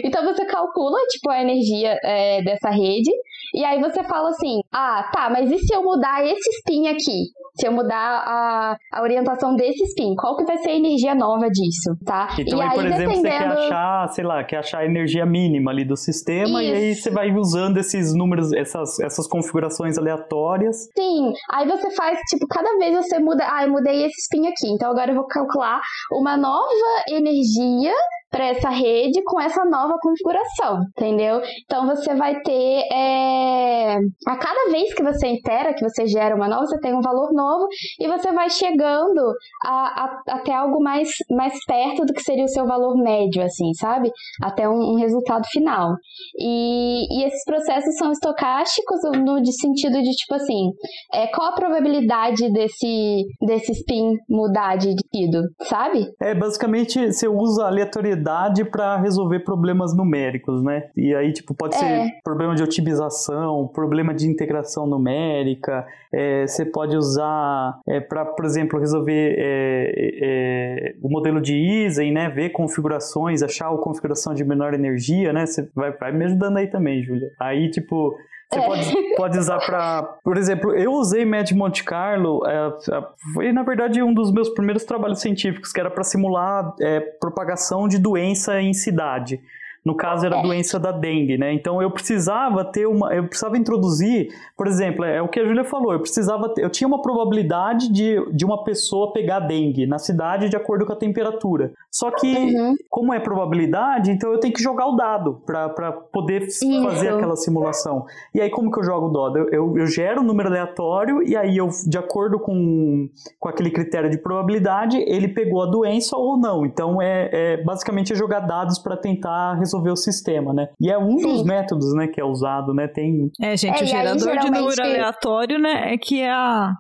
Então você calcula, tipo, a energia é, dessa rede. E aí você fala assim: ah, tá, mas e se eu mudar esse spin aqui? Se eu mudar a, a orientação desse spin, qual que vai ser a energia nova disso, tá? Então, e aí, aí, por exemplo, dependendo... você quer achar, sei lá, quer achar a energia mínima ali do sistema Isso. e aí você vai usando esses números, essas, essas configurações aleatórias. Sim, aí você faz, tipo, cada vez você muda, ah, eu mudei esse spin aqui, então agora eu vou calcular uma nova energia para essa rede com essa nova configuração, entendeu? Então você vai ter é... a cada vez que você intera, que você gera uma nova, você tem um valor novo e você vai chegando a, a, até algo mais, mais perto do que seria o seu valor médio, assim, sabe? Até um, um resultado final. E, e, esses processos são estocásticos no sentido de tipo assim, é, qual a probabilidade desse, desse spin mudar de sentido, sabe? É, basicamente você usa aleatoriedade para resolver problemas numéricos, né? E aí, tipo, pode É. ser problema de otimização, problema de integração numérica, é, você pode usar para, por exemplo, resolver é, é, o modelo de Ising, né? Ver configurações, achar a configuração de menor energia, né? Você vai, vai me ajudando aí também, Júlia. Aí, tipo, você É. pode, pode usar para, por exemplo, eu usei Mad Monte Carlo, é, é, foi na verdade um dos meus primeiros trabalhos científicos, que era para simular é, propagação de doença em cidade. No caso era a doença da dengue, né? Então eu precisava ter uma, eu precisava introduzir, por exemplo, é o que a Júlia falou, eu precisava, ter- eu tinha uma probabilidade de, de uma pessoa pegar dengue na cidade de acordo com a temperatura. Só que Uhum. como é probabilidade, então eu tenho que jogar o dado para poder Isso. fazer aquela simulação. E aí, como que eu jogo o dado? Eu, eu, eu gero um número aleatório e aí, eu, de acordo com, com aquele critério de probabilidade, ele pegou a doença ou não. Então, é, é basicamente é jogar dados para tentar resolver o sistema, né? E é um dos Sim. métodos né, que é usado, né? Tem, É, gente, É, o e aí, gerador de número aleatório, né, é que é a...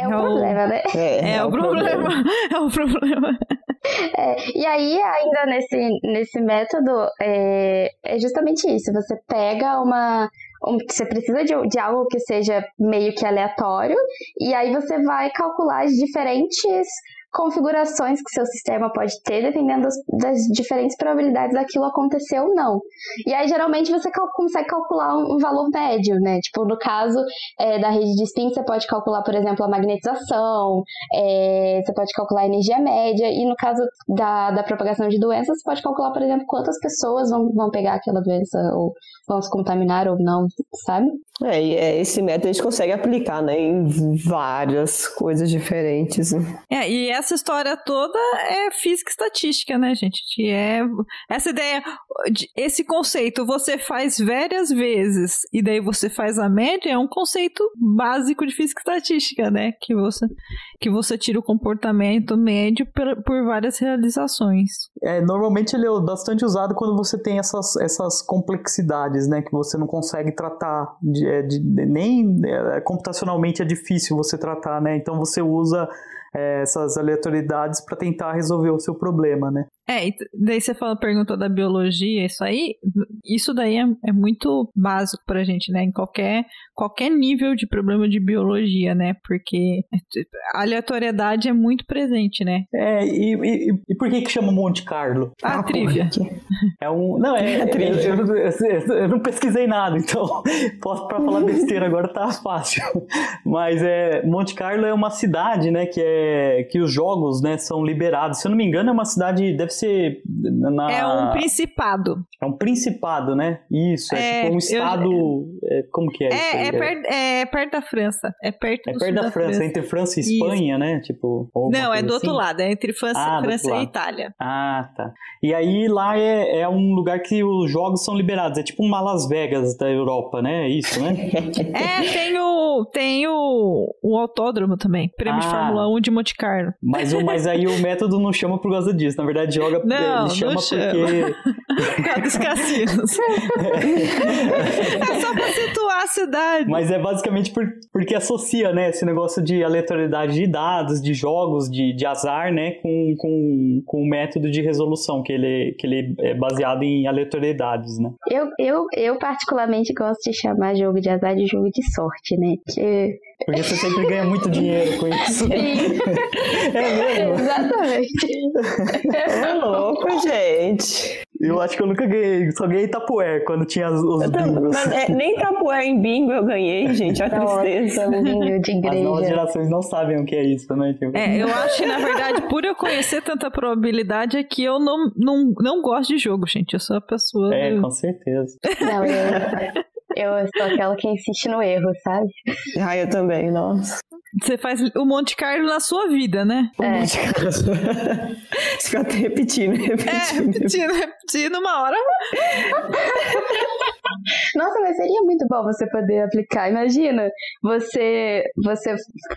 É o problema, né? É, É, o problema. É o problema. É, e aí, ainda nesse, nesse método, é, é justamente isso. Você pega uma. um- você precisa de, de algo que seja meio que aleatório, e aí você vai calcular as diferentes configurações que seu sistema pode ter, dependendo das, das diferentes probabilidades daquilo acontecer ou não. E aí, geralmente, você cal- consegue calcular um, um valor médio, né? Tipo, no caso é, da rede de spin, você pode calcular, por exemplo, a magnetização, é, você pode calcular a energia média, e no caso da, da propagação de doenças, você pode calcular, por exemplo, quantas pessoas vão, vão pegar aquela doença, ou vão se contaminar ou não, sabe? É, e é, esse método a gente consegue aplicar né, em várias coisas diferentes. né? É, e essa história toda é física e estatística, né, gente? Que é essa ideia, de- esse conceito você faz várias vezes e daí você faz a média é um conceito básico de física e estatística, né? Que você que você tira o comportamento médio por, por várias realizações. É, normalmente ele é bastante usado quando você tem essas, essas complexidades, né, que você não consegue tratar, de, é, de- nem é, computacionalmente é difícil você tratar, né, então você usa é, essas aleatoriedades para tentar resolver o seu problema, né. É, daí você fala, perguntou da biologia, isso aí, isso daí é, é muito básico pra gente, né? Em qualquer, qualquer nível de problema de biologia, né? Porque a aleatoriedade é muito presente, né? É, e, e, e por que que chama Monte Carlo? A Ah, trivia. É um. Não, é. Triste. eu, eu- eu- eu não pesquisei nada, então posso para falar besteira agora tá fácil. Mas é Monte Carlo é uma cidade, né, que é que os jogos, né, são liberados. Se eu não me engano, é uma cidade deve ser na... É um principado. É um principado, né? Isso, é, é tipo um estado... Eu... É, como que é, é isso? É, per... é perto da França. É perto, é perto da, da França, França, entre França e Espanha, isso. né? Tipo, Não, é do assim. outro lado, é entre França, ah, França e Itália. Ah, tá. E aí lá é, é um lugar que os jogos são liberados, é tipo uma Las Vegas da Europa, né? É isso, né? é, tem o, tem o, o autódromo também, prêmio ah, de Fórmula 1 de Monte Carlo. Mas, mas aí o método não chama por causa disso, na verdade joga, não, ele chama não porque... Por causa dos cassinos. é só pra situar a cidade. Mas é basicamente por, porque associa, né, esse negócio de aleatoriedade de dados, de jogos, de, de azar, né, com, com, com o método de resolução, que ele, que ele é baseado em aleatoriedades, né? Eu, eu, eu particularmente gosto de chamar jogo de azar de jogo de sorte, né? Que porque você sempre ganha muito dinheiro com isso. Sim. é mesmo? Exatamente. É louco, gente. Eu acho que eu nunca ganhei, só ganhei tapué quando tinha os, os bingos. É, nem tapué em bingo eu ganhei, gente, a tristeza. Nossa, bingo de igreja. As novas gerações não sabem o que é isso, né? Tipo... É, eu acho que na verdade, por eu conhecer tanta probabilidade, é que eu não, não, não gosto de jogo, gente. Eu sou a pessoa. É, com certeza. Não, eu, eu sou aquela que insiste no erro, sabe? Ah, eu também, nossa. Você faz o Monte Carlo na sua vida, né? O é. Monte Carlo. Você fica repetindo, repetindo. É, repetindo, repetindo uma hora. Nossa, mas seria muito bom você poder aplicar. Imagina, você você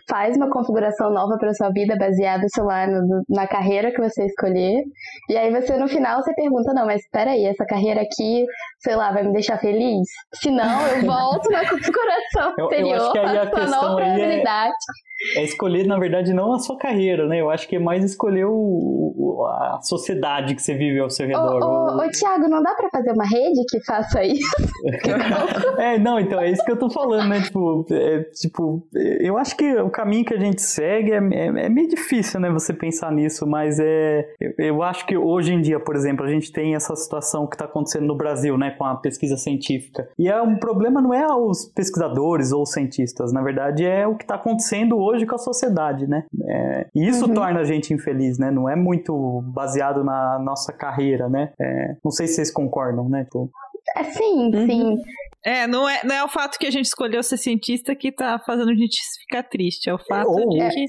faz uma configuração nova para sua vida baseada, sei lá, no, na carreira que você escolher. E aí você no final você pergunta, não, mas espera aí, essa carreira aqui, sei lá, vai me deixar feliz? Se não, eu volto na configuração anterior, eu, eu acho que aí a questão probabilidade. É é escolher, na verdade, não a sua carreira, né? Eu acho que é mais escolher o, o a sociedade que você vive ao seu redor. Ô, ô, ô Tiago, não dá pra fazer uma rede que faça isso? é, não, então, é isso que eu tô falando, né? Tipo, é, tipo eu acho que o caminho que a gente segue é, é, é meio difícil, né? Você pensar nisso, mas é. Eu, eu, acho que hoje em dia, por exemplo, a gente tem essa situação que tá acontecendo no Brasil, né? Com a pesquisa científica. E é um problema não é os pesquisadores ou os cientistas, na verdade, é o que tá acontecendo hoje hoje com a sociedade, né? É, e isso uhum. torna a gente infeliz, né? Não é muito baseado na nossa carreira, né? É, não sei se vocês concordam, né? Tipo... É, sim, uhum. sim. É, não é, não é o fato que a gente escolheu ser cientista que tá fazendo a gente ficar triste, é o fato ou, de que...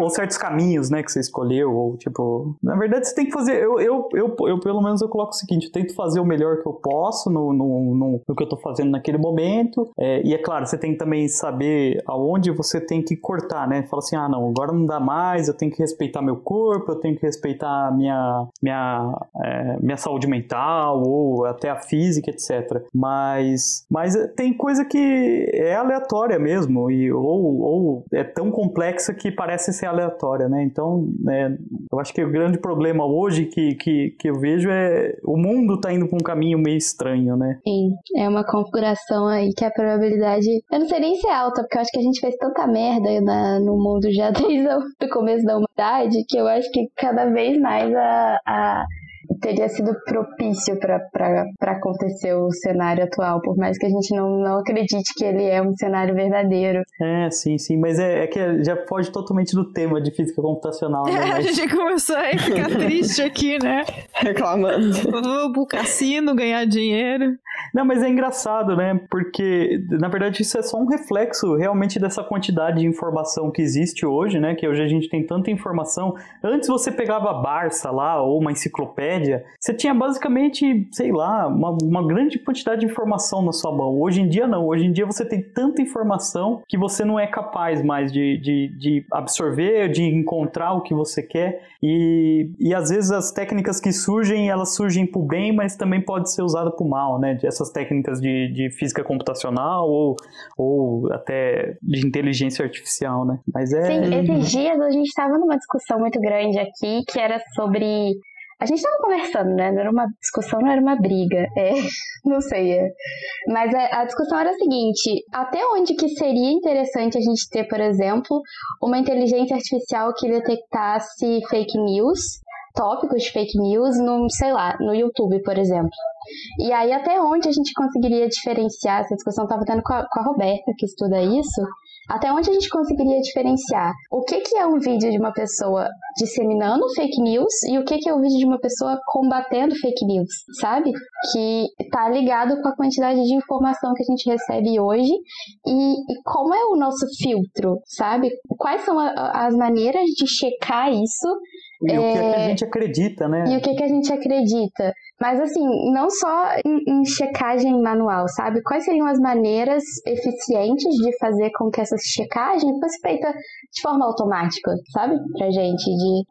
Ou certos caminhos, né, que você escolheu, ou tipo... Na verdade, você tem que fazer... Eu, eu, eu, eu pelo menos, eu coloco o seguinte, eu tento fazer o melhor que eu posso no, no, no, no que eu tô fazendo naquele momento, é, e é claro, você tem que também saber aonde você tem que cortar, né? Fala assim, ah, não, agora não dá mais, eu tenho que respeitar meu corpo, eu tenho que respeitar minha, minha, é, minha saúde mental, ou até a física, etc. Mas mas tem coisa que é aleatória mesmo, e, ou, ou é tão complexa que parece ser aleatória, né? Então, né, eu acho que o grande problema hoje que, que, que eu vejo é o mundo tá indo pra um caminho meio estranho, né? Sim, é uma configuração aí que a probabilidade. Eu não sei nem se é alta, porque eu acho que a gente fez tanta merda na, no mundo já desde o começo da humanidade que eu acho que cada vez mais a, a teria sido propício para acontecer o cenário atual, por mais que a gente não, não acredite que ele é um cenário verdadeiro. É, sim, sim, mas é, é que já foge totalmente do tema de física computacional. Né? É, mas... a gente começou a ficar triste aqui, né? Reclamando. Vou pro cassino ganhar dinheiro. Não, mas é engraçado, né? Porque, na verdade, isso é só um reflexo realmente dessa quantidade de informação que existe hoje, né? Que hoje a gente tem tanta informação. Antes você pegava a Barça lá, ou uma enciclopédia, você tinha basicamente, sei lá, uma, uma grande quantidade de informação na sua mão. Hoje em dia, não. Hoje em dia, você tem tanta informação que você não é capaz mais de, de, de absorver, de encontrar o que você quer. E, e às vezes as técnicas que surgem, elas surgem para o bem, mas também pode ser usada para o mal, né? Essas técnicas de, de física computacional ou, ou até de inteligência artificial, né? Mas é... Sim, esses dias a gente estava numa discussão muito grande aqui que era sobre a gente estava conversando, né? Não era uma discussão, não era uma briga. É, não sei. É. Mas a, a, discussão era a seguinte: até onde que seria interessante a gente ter, por exemplo, uma inteligência artificial que detectasse fake news, tópicos de fake news, no, sei lá, no YouTube, por exemplo. E aí, até onde a gente conseguiria diferenciar? Essa discussão estava tendo com a, com a Roberta, que estuda isso Até onde a gente conseguiria diferenciar o que, que é um vídeo de uma pessoa disseminando fake news e o que, que é um vídeo de uma pessoa combatendo fake news, sabe? Que tá ligado com a quantidade de informação que a gente recebe hoje e, e como é o nosso filtro, sabe? Quais são a, as maneiras de checar isso e é... o que, é que a é, gente acredita, né? E o que, é que a gente acredita. Mas assim, não só em, em, checagem manual, sabe? Quais seriam as maneiras eficientes de fazer com que essa checagem fosse feita de forma automática, sabe? Pra gente. De...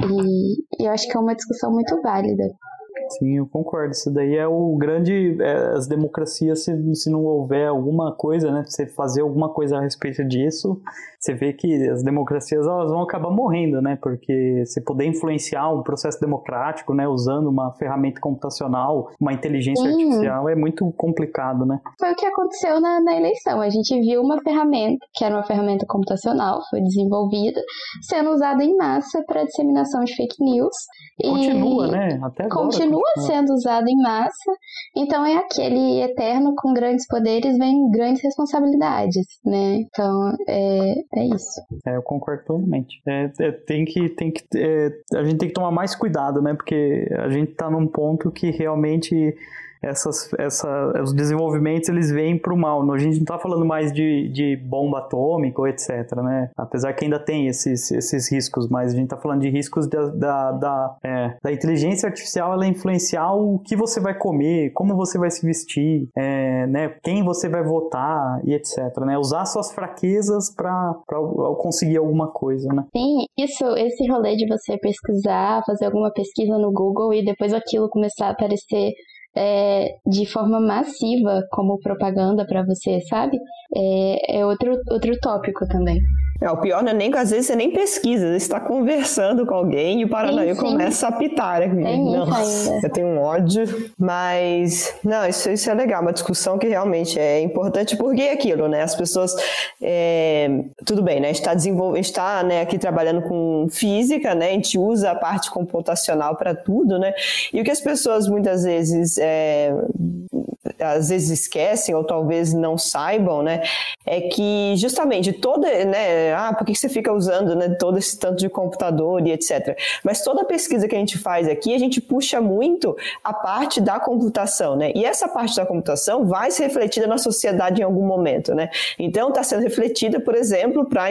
E eu acho que é uma discussão muito válida. Sim, eu concordo. Isso daí é o grande. É, as democracias, se, se não houver alguma coisa, né? Você fazer alguma coisa a respeito disso, você vê que as democracias elas vão acabar morrendo, né? Porque se puder influenciar um processo democrático, né? Usando uma ferramenta computacional, uma inteligência Sim. artificial, é muito complicado, né? Foi o que aconteceu na, na eleição. A gente viu uma ferramenta, que era uma ferramenta computacional, foi desenvolvida, sendo usada em massa para disseminação de fake news. Continua, e... né? Até agora. Continua continua sendo usado em massa, então é aquele eterno com grandes poderes vem grandes responsabilidades, né? Então é, é isso. É, eu concordo totalmente. É, é, tem que, tem que, é, a gente tem que tomar mais cuidado, né? Porque a gente tá num ponto que realmente essas, essa, os desenvolvimentos eles vêm para o mal. A gente não está falando mais de, de bomba atômica ou etc, né? Apesar que ainda tem esses, esses riscos, mas a gente está falando de riscos da, da, da, é, da, inteligência artificial ela influenciar o que você vai comer, como você vai se vestir, é, né? Quem você vai votar e etc, né? Usar suas fraquezas para conseguir alguma coisa, né? Sim, isso, esse rolê de você pesquisar, fazer alguma pesquisa no Google e depois aquilo começar a aparecer é, de forma massiva como propaganda para você, sabe? É, é outro, outro tópico também. É, o pior não é nem que às vezes você nem pesquisa, você está conversando com alguém e o paranoia começa a apitar. Né? Nossa, eu tenho um ódio, mas não, isso, isso é legal, uma discussão que realmente é importante, porque é aquilo, né? As pessoas, é, tudo bem, né? Está desenvolvendo, está né, aqui trabalhando com física, né? A gente usa a parte computacional para tudo, né? E o que as pessoas muitas vezes é, às vezes esquecem ou talvez não saibam, né, é que justamente toda, né, ah, por que você fica usando, né, todo esse tanto de computador e etc. Mas toda pesquisa que a gente faz aqui, a gente puxa muito a parte da computação, né, e essa parte da computação vai ser refletida na sociedade em algum momento, né. Então está sendo refletida, por exemplo, para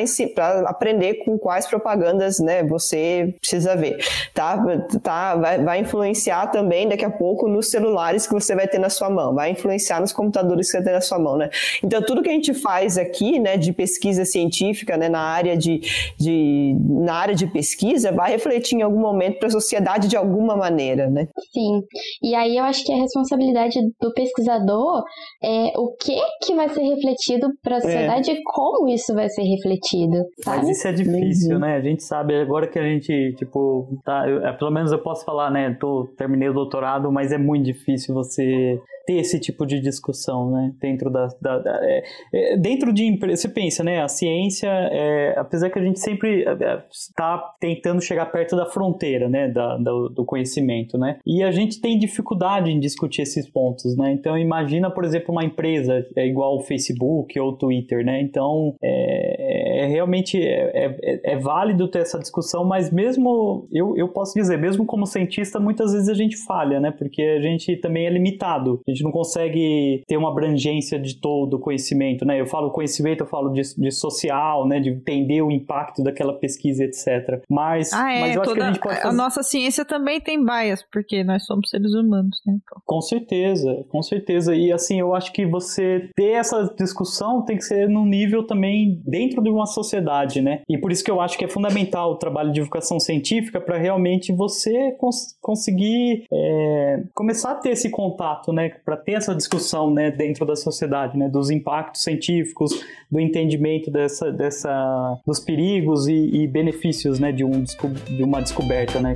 aprender com quais propagandas, né, você precisa ver, tá, tá, vai, vai influenciar também daqui a pouco nos celulares que você vai ter na sua mão, vai influenciar nos computadores que você tem na sua mão, né? Então, tudo que a gente faz aqui, né, de pesquisa científica, né, na área de, de na área de pesquisa, vai refletir em algum momento para a sociedade de alguma maneira, né? Sim. E aí eu acho que a responsabilidade do pesquisador é o que que vai ser refletido para a é. sociedade é. e como isso vai ser refletido, sabe? Mas isso é difícil, uhum. né? A gente sabe agora que a gente, tipo, tá, eu, é, pelo menos eu posso falar, né, tô terminei o doutorado, mas é muito difícil você ter esse tipo de discussão, né? Dentro da, da, da é, é, dentro de você pensa, né? A ciência, é, apesar que a gente sempre está é, tentando chegar perto da fronteira, né? Da, do, do, conhecimento, né? E a gente tem dificuldade em discutir esses pontos, né? Então imagina, por exemplo, uma empresa é igual o Facebook ou o Twitter, né? Então é, é realmente é, válido ter essa discussão, mas mesmo eu, eu posso dizer, mesmo como cientista, muitas vezes a gente falha, né? Porque a gente também é limitado gente não consegue ter uma abrangência de todo o conhecimento, né? Eu falo conhecimento, eu falo de, de social, né? De entender o impacto daquela pesquisa, etc. Mas, ah, é, mas eu toda, acho que a gente pode fazer... A nossa ciência também tem bias, porque nós somos seres humanos, né? Com certeza, com certeza. E assim, eu acho que você ter essa discussão tem que ser num nível também dentro de uma sociedade, né? E por isso que eu acho que é fundamental o trabalho de divulgação científica para realmente você cons conseguir é, começar a ter esse contato, né? Para ter essa discussão né, dentro da sociedade, né, dos impactos científicos, do entendimento dessa, dessa, dos perigos e, e benefícios né, de, um, de uma descoberta. Né.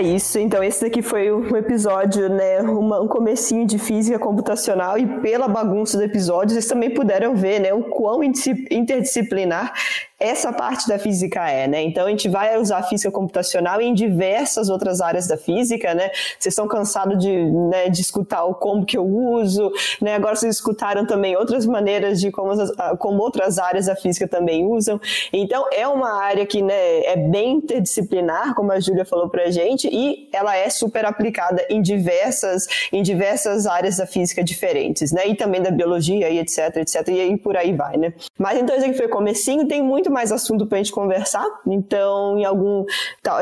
É isso. Então esse daqui foi um episódio, né, uma, um comecinho de física computacional e pela bagunça do episódio, vocês também puderam ver, né, o quão interdisciplinar essa parte da física é, né? Então a gente vai usar física computacional em diversas outras áreas da física, né? Vocês estão cansados de, né, de escutar o como que eu uso, né? Agora vocês escutaram também outras maneiras de como, como outras áreas da física também usam. Então é uma área que, né, é bem interdisciplinar, como a Júlia falou pra gente, e ela é super aplicada em diversas em diversas áreas da física diferentes, né? E também da biologia e etc, etc, e aí por aí vai, né? Mas então esse aqui foi comecinho, tem muito muito mais assunto para a gente conversar. Então, em algum,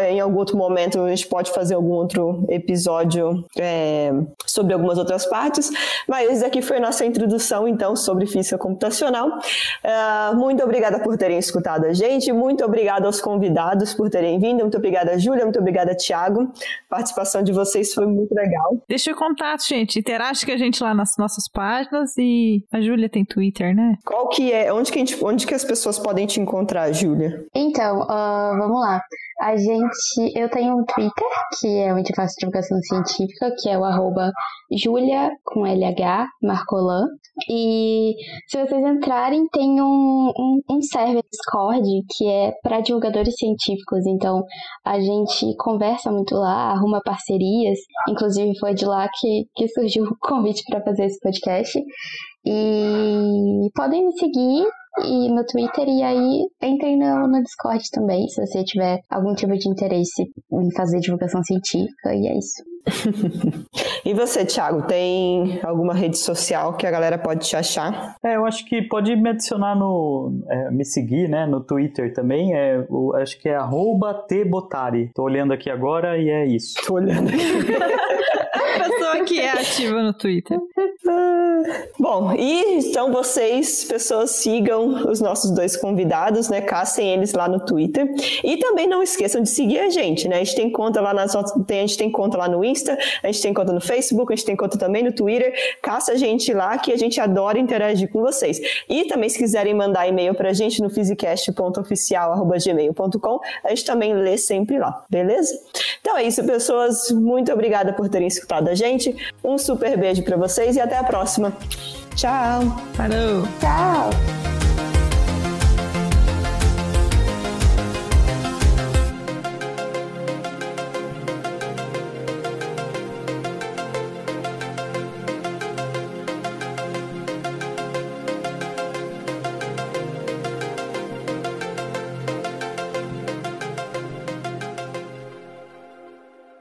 em algum outro momento, a gente pode fazer algum outro episódio é, sobre algumas outras partes. Mas esse aqui foi a nossa introdução, então, sobre física computacional. Uh, muito obrigada por terem escutado a gente. Muito obrigada aos convidados por terem vindo. Muito obrigada, Júlia. Muito obrigada, Tiago. A participação de vocês foi muito legal. Deixa o contato, gente. Interage com a gente lá nas nossas páginas e a Júlia tem Twitter, né? Qual que é? Onde que, a gente, onde que as pessoas podem te encontrar? Encontrar, Júlia? Então, uh, vamos lá. A gente, eu tenho um Twitter, que é onde eu faço divulgação científica, que é o arroba Julia, com LH, Marcolan. E se vocês entrarem, tem um, um, um server Discord que é para divulgadores científicos. Então, a gente conversa muito lá, arruma parcerias. Inclusive, foi de lá que, que surgiu o convite para fazer esse podcast. E podem me seguir e no Twitter e aí entrem no, no Discord também, se você tiver algum tipo de interesse em fazer divulgação científica, e é isso. e você, Thiago, tem alguma rede social que a galera pode te achar? É, eu acho que pode me adicionar no. É, me seguir, né? No Twitter também. É, o, acho que é tbotari. Tô olhando aqui agora e é isso. Tô olhando aqui. a pessoa que é ativa no Twitter. Bom, e então vocês, pessoas, sigam os nossos dois convidados, né? Caçem eles lá no Twitter. E também não esqueçam de seguir a gente, né? A gente tem conta lá nas tem, a gente tem conta lá no Insta, a gente tem conta no Facebook, a gente tem conta também no Twitter. Caça a gente lá que a gente adora interagir com vocês. E também, se quiserem mandar e-mail pra gente no physicast.oficial.gmail.com, a gente também lê sempre lá, beleza? Então é isso, pessoas. Muito obrigada por terem escutado a gente. Um super beijo para vocês e até a próxima. Tchau. Falou. Tchau.